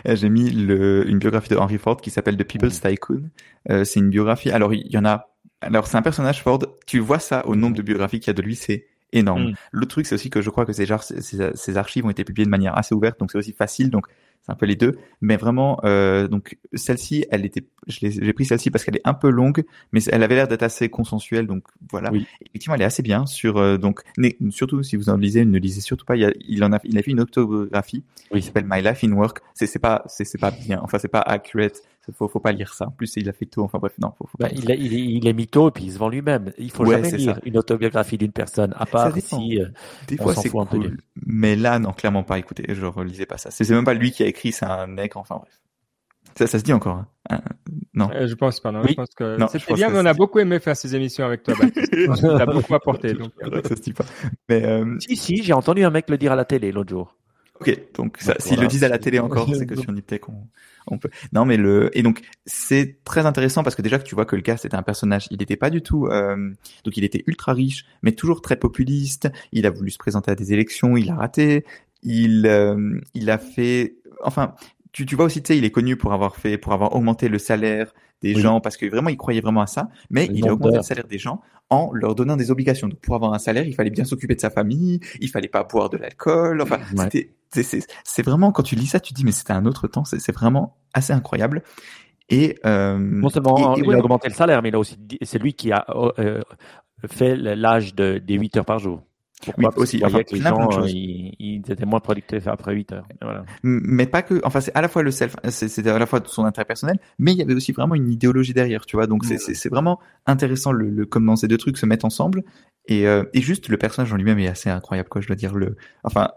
J'ai mis le, une biographie de Henry Ford qui s'appelle The People's Tycoon. c'est une biographie. Alors, il y en a. Alors, c'est un personnage Ford. Tu vois ça au nombre de biographies qu'il y a de lui, c'est énorme. Mm. Le truc, c'est aussi que je crois que ces, ces, ces, archives ont été publiées de manière assez ouverte, donc c'est aussi facile. Donc c'est un peu les deux, mais vraiment, euh, donc celle-ci, elle était, j'ai pris celle-ci parce qu'elle est un peu longue, mais elle avait l'air d'être assez consensuelle, donc voilà. Oui. Effectivement, elle est assez bien sur, euh, donc surtout si vous en lisez, ne lisez surtout pas. Il, a, il en a, il a fait une autobiographie oui. qui s'appelle My Life in Work. C'est pas c'est pas bien, enfin c'est pas accurate. Faut faut pas lire ça. En plus, il a fait tout. Enfin bref, non. Faut, faut bah, il, est, il, il est mytho et puis il se vend lui-même. Il faut jamais lire une autobiographie d'une personne, à part si euh, des fois c'est cool. Mais là, non, clairement pas. Écoutez, je relisais pas ça. C'est même pas lui qui a écrit c'est un mec, enfin bref. Ça, ça se dit encore. Hein. Non. Euh, je pense pas. Non. Je pense que c'est bien. Mais on a beaucoup aimé faire ces émissions avec toi. Ça <laughs> a beaucoup apporté. Donc. ça se dit pas. Mais euh... si, si, j'ai entendu un mec le dire à la télé l'autre jour. Ok, donc s'ils le disent à la télé encore, c'est que <laughs> sur Niptech on, on peut. Non, mais le et donc c'est très intéressant parce que déjà que tu vois que le gars c'était un personnage, il n'était pas du tout, euh... donc il était ultra riche, mais toujours très populiste. Il a voulu se présenter à des élections, il a raté. Il euh... il a fait enfin, tu, tu vois aussi, tu sais, il est connu pour avoir fait, pour avoir augmenté le salaire des gens parce que vraiment il croyait vraiment à ça, mais il a augmenté le salaire des gens en leur donnant des obligations. Donc pour avoir un salaire, il fallait bien s'occuper de sa famille, il fallait pas boire de l'alcool. Enfin, c'était, c'est vraiment quand tu lis ça, tu dis mais c'était un autre temps. C'est vraiment assez incroyable. Et euh, non seulement il a augmenté le salaire, mais il a aussi, c'est lui qui a euh, fait l'âge de des 8 heures par jour. Pourquoi oui, aussi, enfin, que les gens, euh, ils, ils, étaient moins productifs après 8 heures. Voilà. Mais pas que, enfin, c'est à la fois le self, c'était à la fois son intérêt personnel, mais il y avait aussi vraiment une idéologie derrière, tu vois. Donc c'est vraiment intéressant le, le, comment ces deux trucs se mettent ensemble. Et, euh, et juste le personnage en lui-même est assez incroyable, quoi. Je dois dire le, enfin,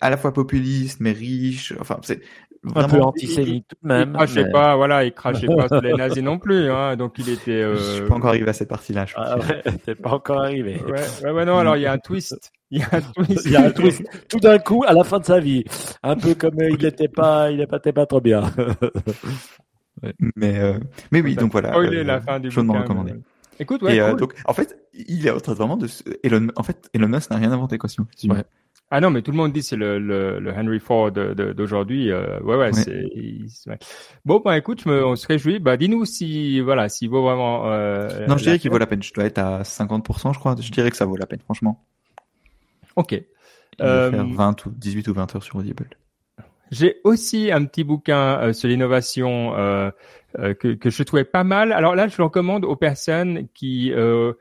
à la fois populiste mais riche. Enfin, c'est un peu antisémite tout de même. Il crachait mais... pas, voilà, il crachait pas sur les <laughs> nazis non plus, hein, donc il était. Euh... Je suis pas encore arrivé à cette partie-là. Je ah ouais, <laughs> pas encore arrivé. Ouais, ouais, non, alors il y a un twist. Il y a un twist. il y a un twist. Tout d'un coup, à la fin de sa vie, un peu comme euh, il n'était pas, il n'était pas trop bien. mais euh, mais oui, donc voilà. Oh, il est la fin du chaudement recommandé. Écoute, ouais, et, euh, cool. donc, en fait, il est en train vraiment de Elon. En fait, Elon Musk n'a rien inventé, quoi. Si ouais. Ah non, mais tout le monde dit c'est le, le, le, Henry Ford d'aujourd'hui. Euh, ouais, ouais, ouais. c'est. Ouais. Bon, bah écoute, je me, on se réjouit. Bah, dis-nous si, voilà, s'il vaut vraiment. Euh, non, je dirais qu'il vaut la peine. Je dois être à 50%, je crois. Je dirais que ça vaut la peine, franchement. Ok. Il euh, faire 20 ou 18 ou 20 heures sur Audible. J'ai aussi un petit bouquin euh, sur l'innovation euh, euh, que, que je trouvais pas mal. Alors là, je le recommande aux personnes qui euh,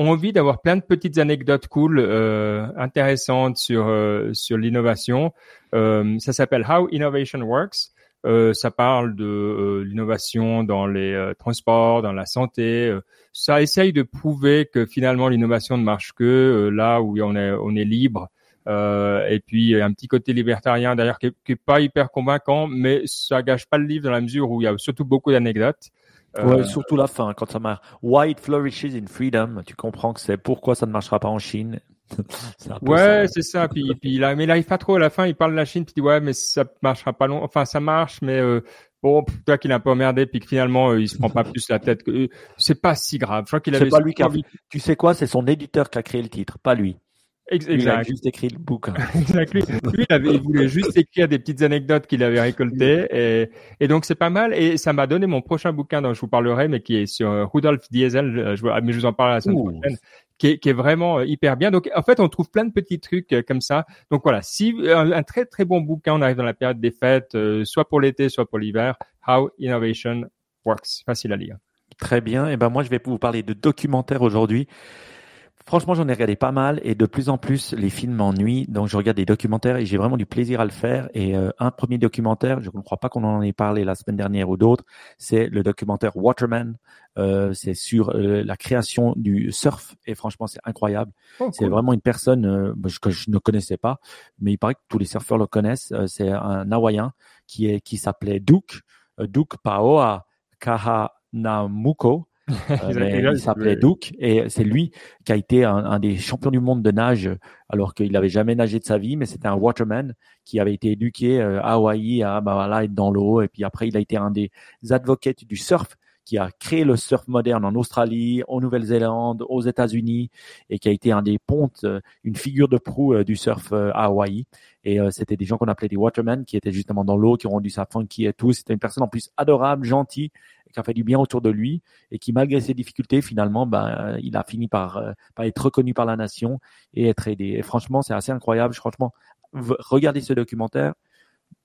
ont envie d'avoir plein de petites anecdotes cool, euh, intéressantes sur euh, sur l'innovation. Euh, ça s'appelle How Innovation Works. Euh, ça parle de euh, l'innovation dans les euh, transports, dans la santé. ça essaye de prouver que finalement l'innovation ne marche que là où on est on est libre. et puis un petit côté libertarien d'ailleurs qui, qui, est pas hyper convaincant, mais ça gâche pas le livre dans la mesure où il y a surtout beaucoup d'anecdotes. Ouais, surtout la fin, quand ça marche. Why it flourishes in freedom. Tu comprends que c'est pourquoi ça ne marchera pas en Chine. <laughs> ouais, c'est ça. Puis, puis là, mais il arrive pas trop à la fin. Il parle de la Chine, puis il dit ouais, mais ça marchera pas long. Enfin, ça marche, mais euh, bon, toi qu'il est un peu emmerdé, puis que finalement euh, il se prend pas plus la tête. Que, euh, c'est pas si grave. Je crois qu'il avait. pas lui qui a... Tu sais quoi? C'est son éditeur qui a créé le titre, pas lui. Exact. Il a juste écrit le bouquin. <laughs> exact. Lui, lui il, avait, il, voulait juste écrire des petites anecdotes qu'il avait récoltées. Et, et donc, c'est pas mal. Et ça m'a donné mon prochain bouquin dont je vous parlerai, mais qui est sur Rudolf Diesel. Je, mais je vous en parle la semaine Ouh. prochaine. Qui est, qui est, vraiment euh, hyper bien. Donc, en fait, on trouve plein de petits trucs euh, comme ça. Donc, voilà. Si un, un très, très bon bouquin, on arrive dans la période des fêtes, euh, soit pour l'été, soit pour l'hiver. How Innovation Works. Facile à lire. Très bien. Et ben, moi, je vais vous parler de documentaire aujourd'hui Franchement, j'en ai regardé pas mal et de plus en plus les films m'ennuient. Donc, je regarde des documentaires et j'ai vraiment du plaisir à le faire. Et euh, un premier documentaire, je ne crois pas qu'on en ait parlé la semaine dernière ou d'autres, c'est le documentaire Waterman. Euh, c'est sur euh, la création du surf et franchement, c'est incroyable. Oh, C'est cool. vraiment une personne euh, que je ne connaissais pas, mais il paraît que tous les surfeurs le connaissent. Euh, c'est un Hawaïen qui est qui s'appelait Duke, euh, Duke Paoa Kahanamuko. Euh, il s'appelait Duke et c'est lui qui a été un, un des champions du monde de nage alors qu'il n'avait jamais nagé de sa vie, mais c'était un waterman qui avait été éduqué euh, à Hawaï à bah, voilà, être dans l'eau et puis après il a été un des advocates du surf qui a créé le surf moderne en Australie, en Nouvelle-Zélande, aux États-Unis et qui a été un des pontes, euh, une figure de proue du surf à Hawaï. Et c'était des gens qu'on appelait des watermen qui étaient justement dans l'eau, qui ont rendu ça funky et tout. C'était une personne en plus adorable, gentille, qui a fait du bien autour de lui et qui, malgré ses difficultés, finalement, ben, euh, il a fini par, euh, par être reconnu par la nation et être aidé. Et franchement, c'est assez incroyable. Franchement, regardez ce documentaire.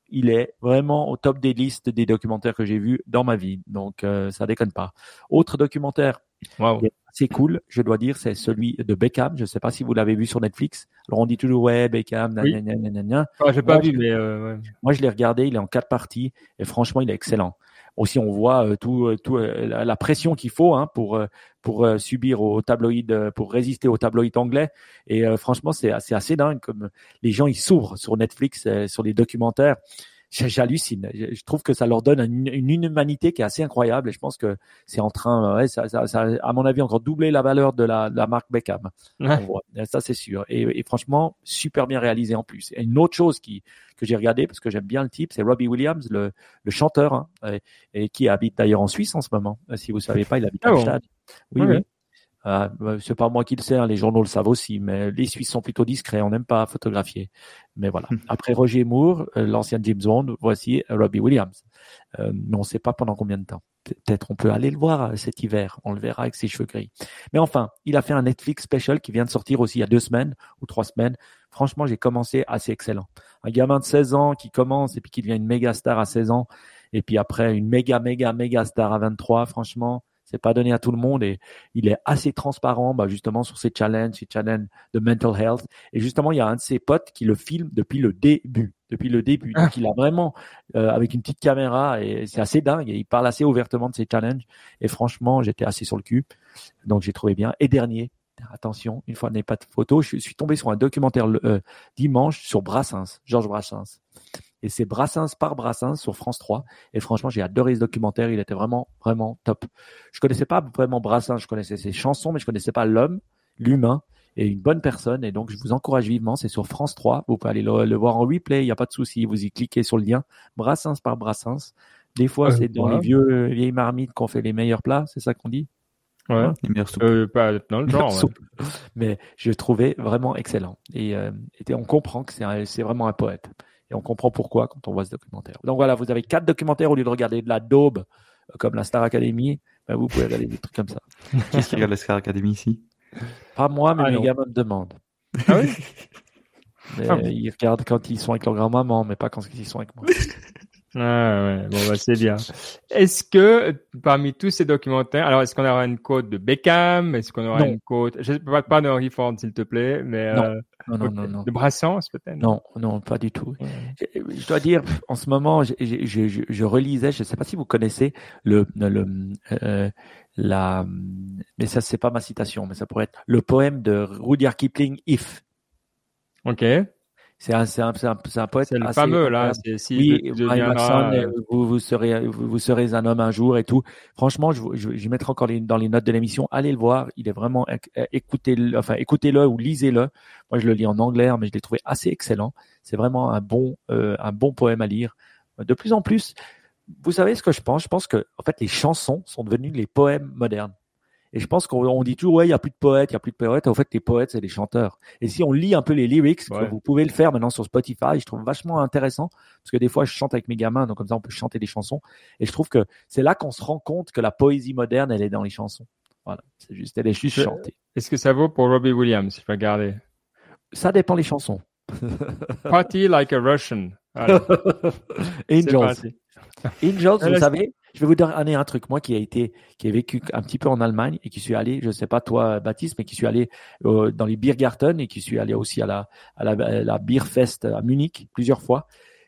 Il est vraiment au top des listes des documentaires que j'ai vus dans ma vie. Donc, euh, ça déconne pas. Autre documentaire Wow. qui est assez cool, je dois dire, c'est celui de Beckham. Je ne sais pas si vous l'avez vu sur Netflix. Alors, on dit toujours, ouais, Beckham, Oui. gna, gna. Ah, pas Moi, vu, mais euh, ouais. Moi, je l'ai regardé, il est en quatre parties et franchement, il est excellent. Aussi, on voit euh, tout, euh, tout euh, la, pression qu'il faut hein, pour pour subir au tabloïd, euh, pour résister au tabloïd anglais. Et franchement, c'est assez, assez dingue comme les gens ils s'ouvrent sur Netflix, sur les documentaires. J'hallucine. Je trouve que ça leur donne une, une humanité qui est assez incroyable. Et je pense que c'est en train, euh, ouais, ça, ça, ça, à mon avis, encore doubler la valeur de la, de la marque Beckham. Ouais. Ça, c'est sûr. Et, et franchement, super bien réalisé en plus. Et une autre chose qui, que j'ai regardé, parce que j'aime bien le type, c'est Robbie Williams, le, le chanteur, hein, et, et qui habite d'ailleurs en Suisse en ce moment. Euh, Si vous savez pas, il habite Ah à Stade. Oui, Ouais. oui. Euh, c'est pas moi qui le sais, hein, les journaux le savent aussi, mais les Suisses sont plutôt discrets, on n'aime pas photographier. Mais voilà. Après Roger Moore, euh, l'ancien James Bond, voici Robbie Williams. Euh, mais on ne sait pas pendant combien de temps. Peut-être on peut aller le voir euh, cet hiver, on le verra avec ses cheveux gris. Mais enfin, il a fait un Netflix special qui vient de sortir aussi il y a deux semaines ou trois semaines. Franchement, j'ai commencé assez excellent. Un gamin de 16 ans qui commence et puis qui devient une méga star à 16 ans et puis après une méga méga méga star à 23, franchement, c'est pas donné à tout le monde et il est assez transparent bah, justement sur ses challenges, ses challenges de mental health et justement il y a un de ses potes qui le filme depuis le début, depuis le début. Donc il a vraiment euh, avec une petite caméra et c'est assez dingue et il parle assez ouvertement de ses challenges et franchement, j'étais assez sur le cul. Donc j'ai trouvé bien et dernier Attention, une fois n'est pas de photo, je suis tombé sur un documentaire euh, dimanche sur Brassens, Georges Brassens. Et c'est Brassens par Brassens sur France 3. Et franchement, j'ai adoré ce documentaire. Il était vraiment, vraiment top. Je connaissais pas vraiment Brassens. Je connaissais ses chansons, mais je connaissais pas l'homme, l'humain et une bonne personne. Et donc, je vous encourage vivement. C'est sur France 3. Vous pouvez aller le, le voir en replay. Il n'y a pas de souci. Vous y cliquez sur le lien. Brassens par Brassens. Des fois, Euh, c'est dans voilà. les vieux, vieilles marmites qu'on fait les meilleurs plats. C'est ça qu'on dit? Ouais. Les meilleures soupes. Euh, pas dans le genre. ouais. Mais je le trouvais vraiment excellent. Et, euh, et on comprend que c'est vraiment un poète. Et on comprend pourquoi quand on voit ce documentaire. Donc voilà, vous avez quatre documentaires au lieu de regarder de la daube euh, comme la Star Academy. ben, vous pouvez regarder des trucs comme ça. <laughs> Qu'est-ce qui regarde la Scar Academy ici? Pas moi, mais Ah, mes non. gamins me demandent. Ah oui? <laughs> Mais, Ah. ils regardent quand ils sont avec leur grand-maman, mais pas quand ils sont avec moi. <laughs> Ah ouais, bon bah c'est bien. Est-ce que parmi tous ces documentaires, alors est-ce qu'on aura une côte de Beckham, est-ce qu'on aura Non. une côte, je sais pas, pas de Henry Ford s'il te plaît, mais Non. euh, Non, non, non, non. de Brassens peut-être? Non, non, pas du tout. Ouais. Je je dois dire, en ce moment, je, je, je- je- je relisais, je ne sais pas si vous connaissez le, le euh, la, mais ça c'est pas ma citation, mais ça pourrait être le poème de Rudyard Kipling, If. Ok, C'est un, c'est un, c'est un, un poète. c'est le assez fameux là. si Oui, je euh, vous, vous serez, vous, vous serez un homme un jour et tout. Franchement, je, je, je mettrai encore les- dans les notes de l'émission. Allez le voir. Il est vraiment, écoutez-le, enfin, écoutez-le ou lisez-le. Moi, je le lis en anglais, hein, mais je l'ai trouvé assez excellent. C'est vraiment un bon, euh, un bon poème à lire. De plus en plus, vous savez ce que je pense? Je pense que, en fait, les chansons sont devenues les poèmes modernes. Et je pense qu'on on dit toujours, ouais, il n'y a plus de poètes, il n'y a plus de poètes. En fait, les poètes, c'est les chanteurs. Et si on lit un peu les lyrics, Ouais. vous pouvez le faire maintenant sur Spotify, je trouve vachement intéressant. Parce que des fois, je chante avec mes gamins, donc comme ça, on peut chanter des chansons. Et je trouve que c'est là qu'on se rend compte que la poésie moderne, elle est dans les chansons. Voilà. C'est juste, elle est juste Je- chantée. Est-ce que ça vaut pour Robbie Williams Je vais regarder. Ça dépend des chansons. Party like a Russian. <laughs> Angels. Parti. Angels, vous savez, je vais vous donner un truc. Moi, qui a été, qui a vécu un petit peu en Allemagne et qui suis allé, je sais pas toi, Baptiste, mais qui suis allé euh, dans les Biergarten et qui suis allé aussi à la, à la, à la Bierfest à Munich plusieurs fois.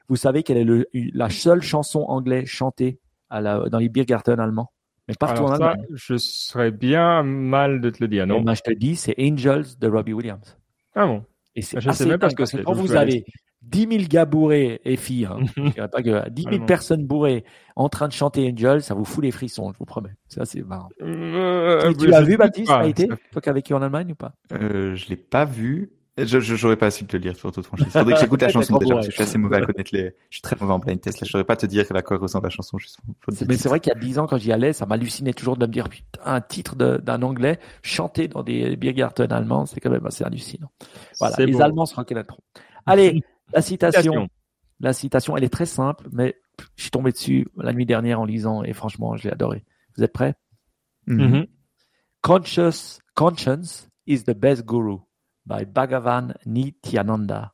Vous savez quelle est le, la seule chanson anglaise chantée à la, dans les Biergarten allemands? Mais partout en Allemagne. je serais bien mal de te le dire, non? Et ben, Je te dis, c'est Angels de Robbie Williams. Ah bon? Et c'est je sais même parce que quand vous avez 10 000 gars bourrés et filles, hein, <laughs> pas que 10 000 personnes bourrées en train de chanter Angel, ça vous fout les frissons, je vous promets. Ça, c'est marrant. Euh, tu, l'as vu, Baptiste, a été Toi qui as vécu en Allemagne ou pas? Euh, Je l'ai pas vu. Je j'aurais pas su te le dire sur toute franchise. Faudrait que j'écoute la <laughs> chanson déjà parce que je suis assez mauvais à connaître les. Je suis très mauvais en blind test. Là, je saurais pas te dire à quoi ressemble la chanson. Juste mais c'est vrai qu'il y a 10 ans quand j'y allais, ça m'hallucinait toujours de me dire putain un titre d'un anglais chanté dans des Biergarten allemands, c'est quand même assez hallucinant. Voilà, les Allemands se reconnaîtront. Allez, <laughs> la citation. La citation, elle est très simple, mais je suis tombé dessus la nuit dernière en lisant et franchement, j'ai adoré. Vous êtes prêts? Mm-hmm. Conscious, Conscience is the best guru by Bhagavan Nityananda.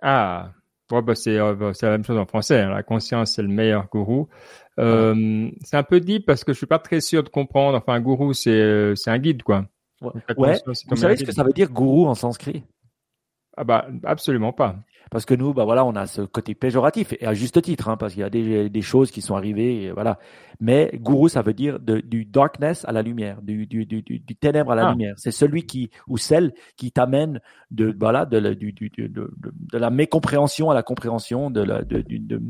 Ah, bah, euh, c'est la même chose en français. Hein. La conscience, c'est le meilleur gourou. Euh, c'est un peu dit parce que je suis pas très sûr de comprendre. Enfin, un gourou, c'est euh, un guide, quoi. Ouais. Vous savez ce que ça veut dire gourou en sanskrit? Ah bah absolument pas. Parce que nous, bah voilà, on a ce côté péjoratif et à juste titre, hein, parce qu'il y a des, des, choses qui sont arrivées, et voilà. Mais gourou, ça veut dire de, du darkness à la lumière, du, du, du, du ténèbre à la ah. lumière. C'est celui qui ou celle qui t'amène de voilà de, de, de, de, la mécompréhension à la compréhension de, la, de,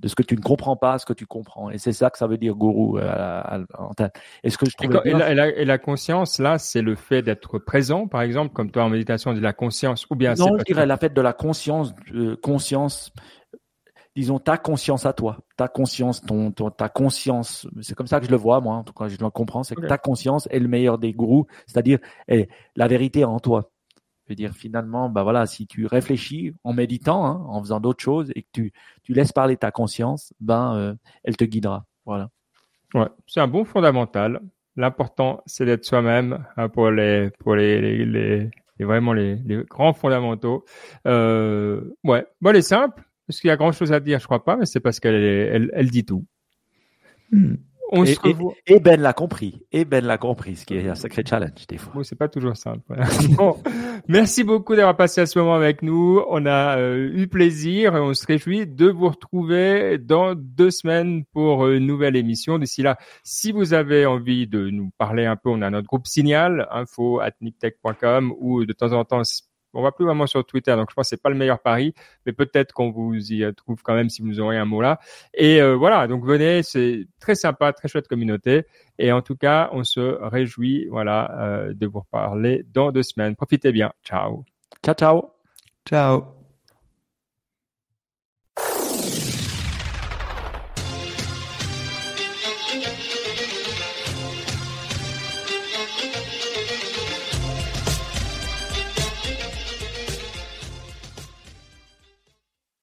de, ce que tu ne comprends pas, ce que tu comprends. Et c'est ça que ça veut dire gourou euh, en tête. Est-ce que je trouve et, et, la, conscience là, c'est le fait d'être présent, par exemple, comme toi en méditation, de la conscience, ou bien non, je dirais la fait de la conscience, euh, conscience. Disons ta conscience à toi, ta conscience, ton, ta conscience. C'est comme ça que je le vois moi. En tout cas, je le comprends. C'est que ta conscience est le meilleur des gourous, c'est-à-dire la vérité en toi. Je veux dire, finalement, bah voilà, si tu réfléchis en méditant, hein, en faisant d'autres choses, et que tu, tu laisses parler ta conscience, ben, euh, elle te guidera. Voilà. Ouais, c'est un bon fondamental. L'important, c'est d'être soi-même hein, pour les, pour les, les, les, vraiment les, les, grands fondamentaux. Euh, ouais, bon, elle est simple. Est-ce qu'il y a grand chose à dire? Je crois pas, mais c'est parce qu'elle elle, elle dit tout. Et, Ben l'a compris. Et Ben l'a compris, ce qui est un sacré challenge des fois. Bon, c'est pas toujours simple. <laughs> bon, merci beaucoup d'avoir passé à ce moment avec nous. On a euh, eu plaisir et on se réjouit de vous retrouver dans deux semaines pour une nouvelle émission. D'ici là, si vous avez envie de nous parler un peu, on a notre groupe Signal, info at ou de temps en temps on va plus vraiment sur Twitter, donc je pense que c'est pas le meilleur pari, mais peut-être qu'on vous y trouve quand même si vous nous envoyez un mot là. Et euh, voilà, donc venez, c'est très sympa, très chouette communauté. Et en tout cas, on se réjouit, voilà, euh, de vous reparler dans deux semaines. Profitez bien. Ciao. Ciao, ciao. Ciao.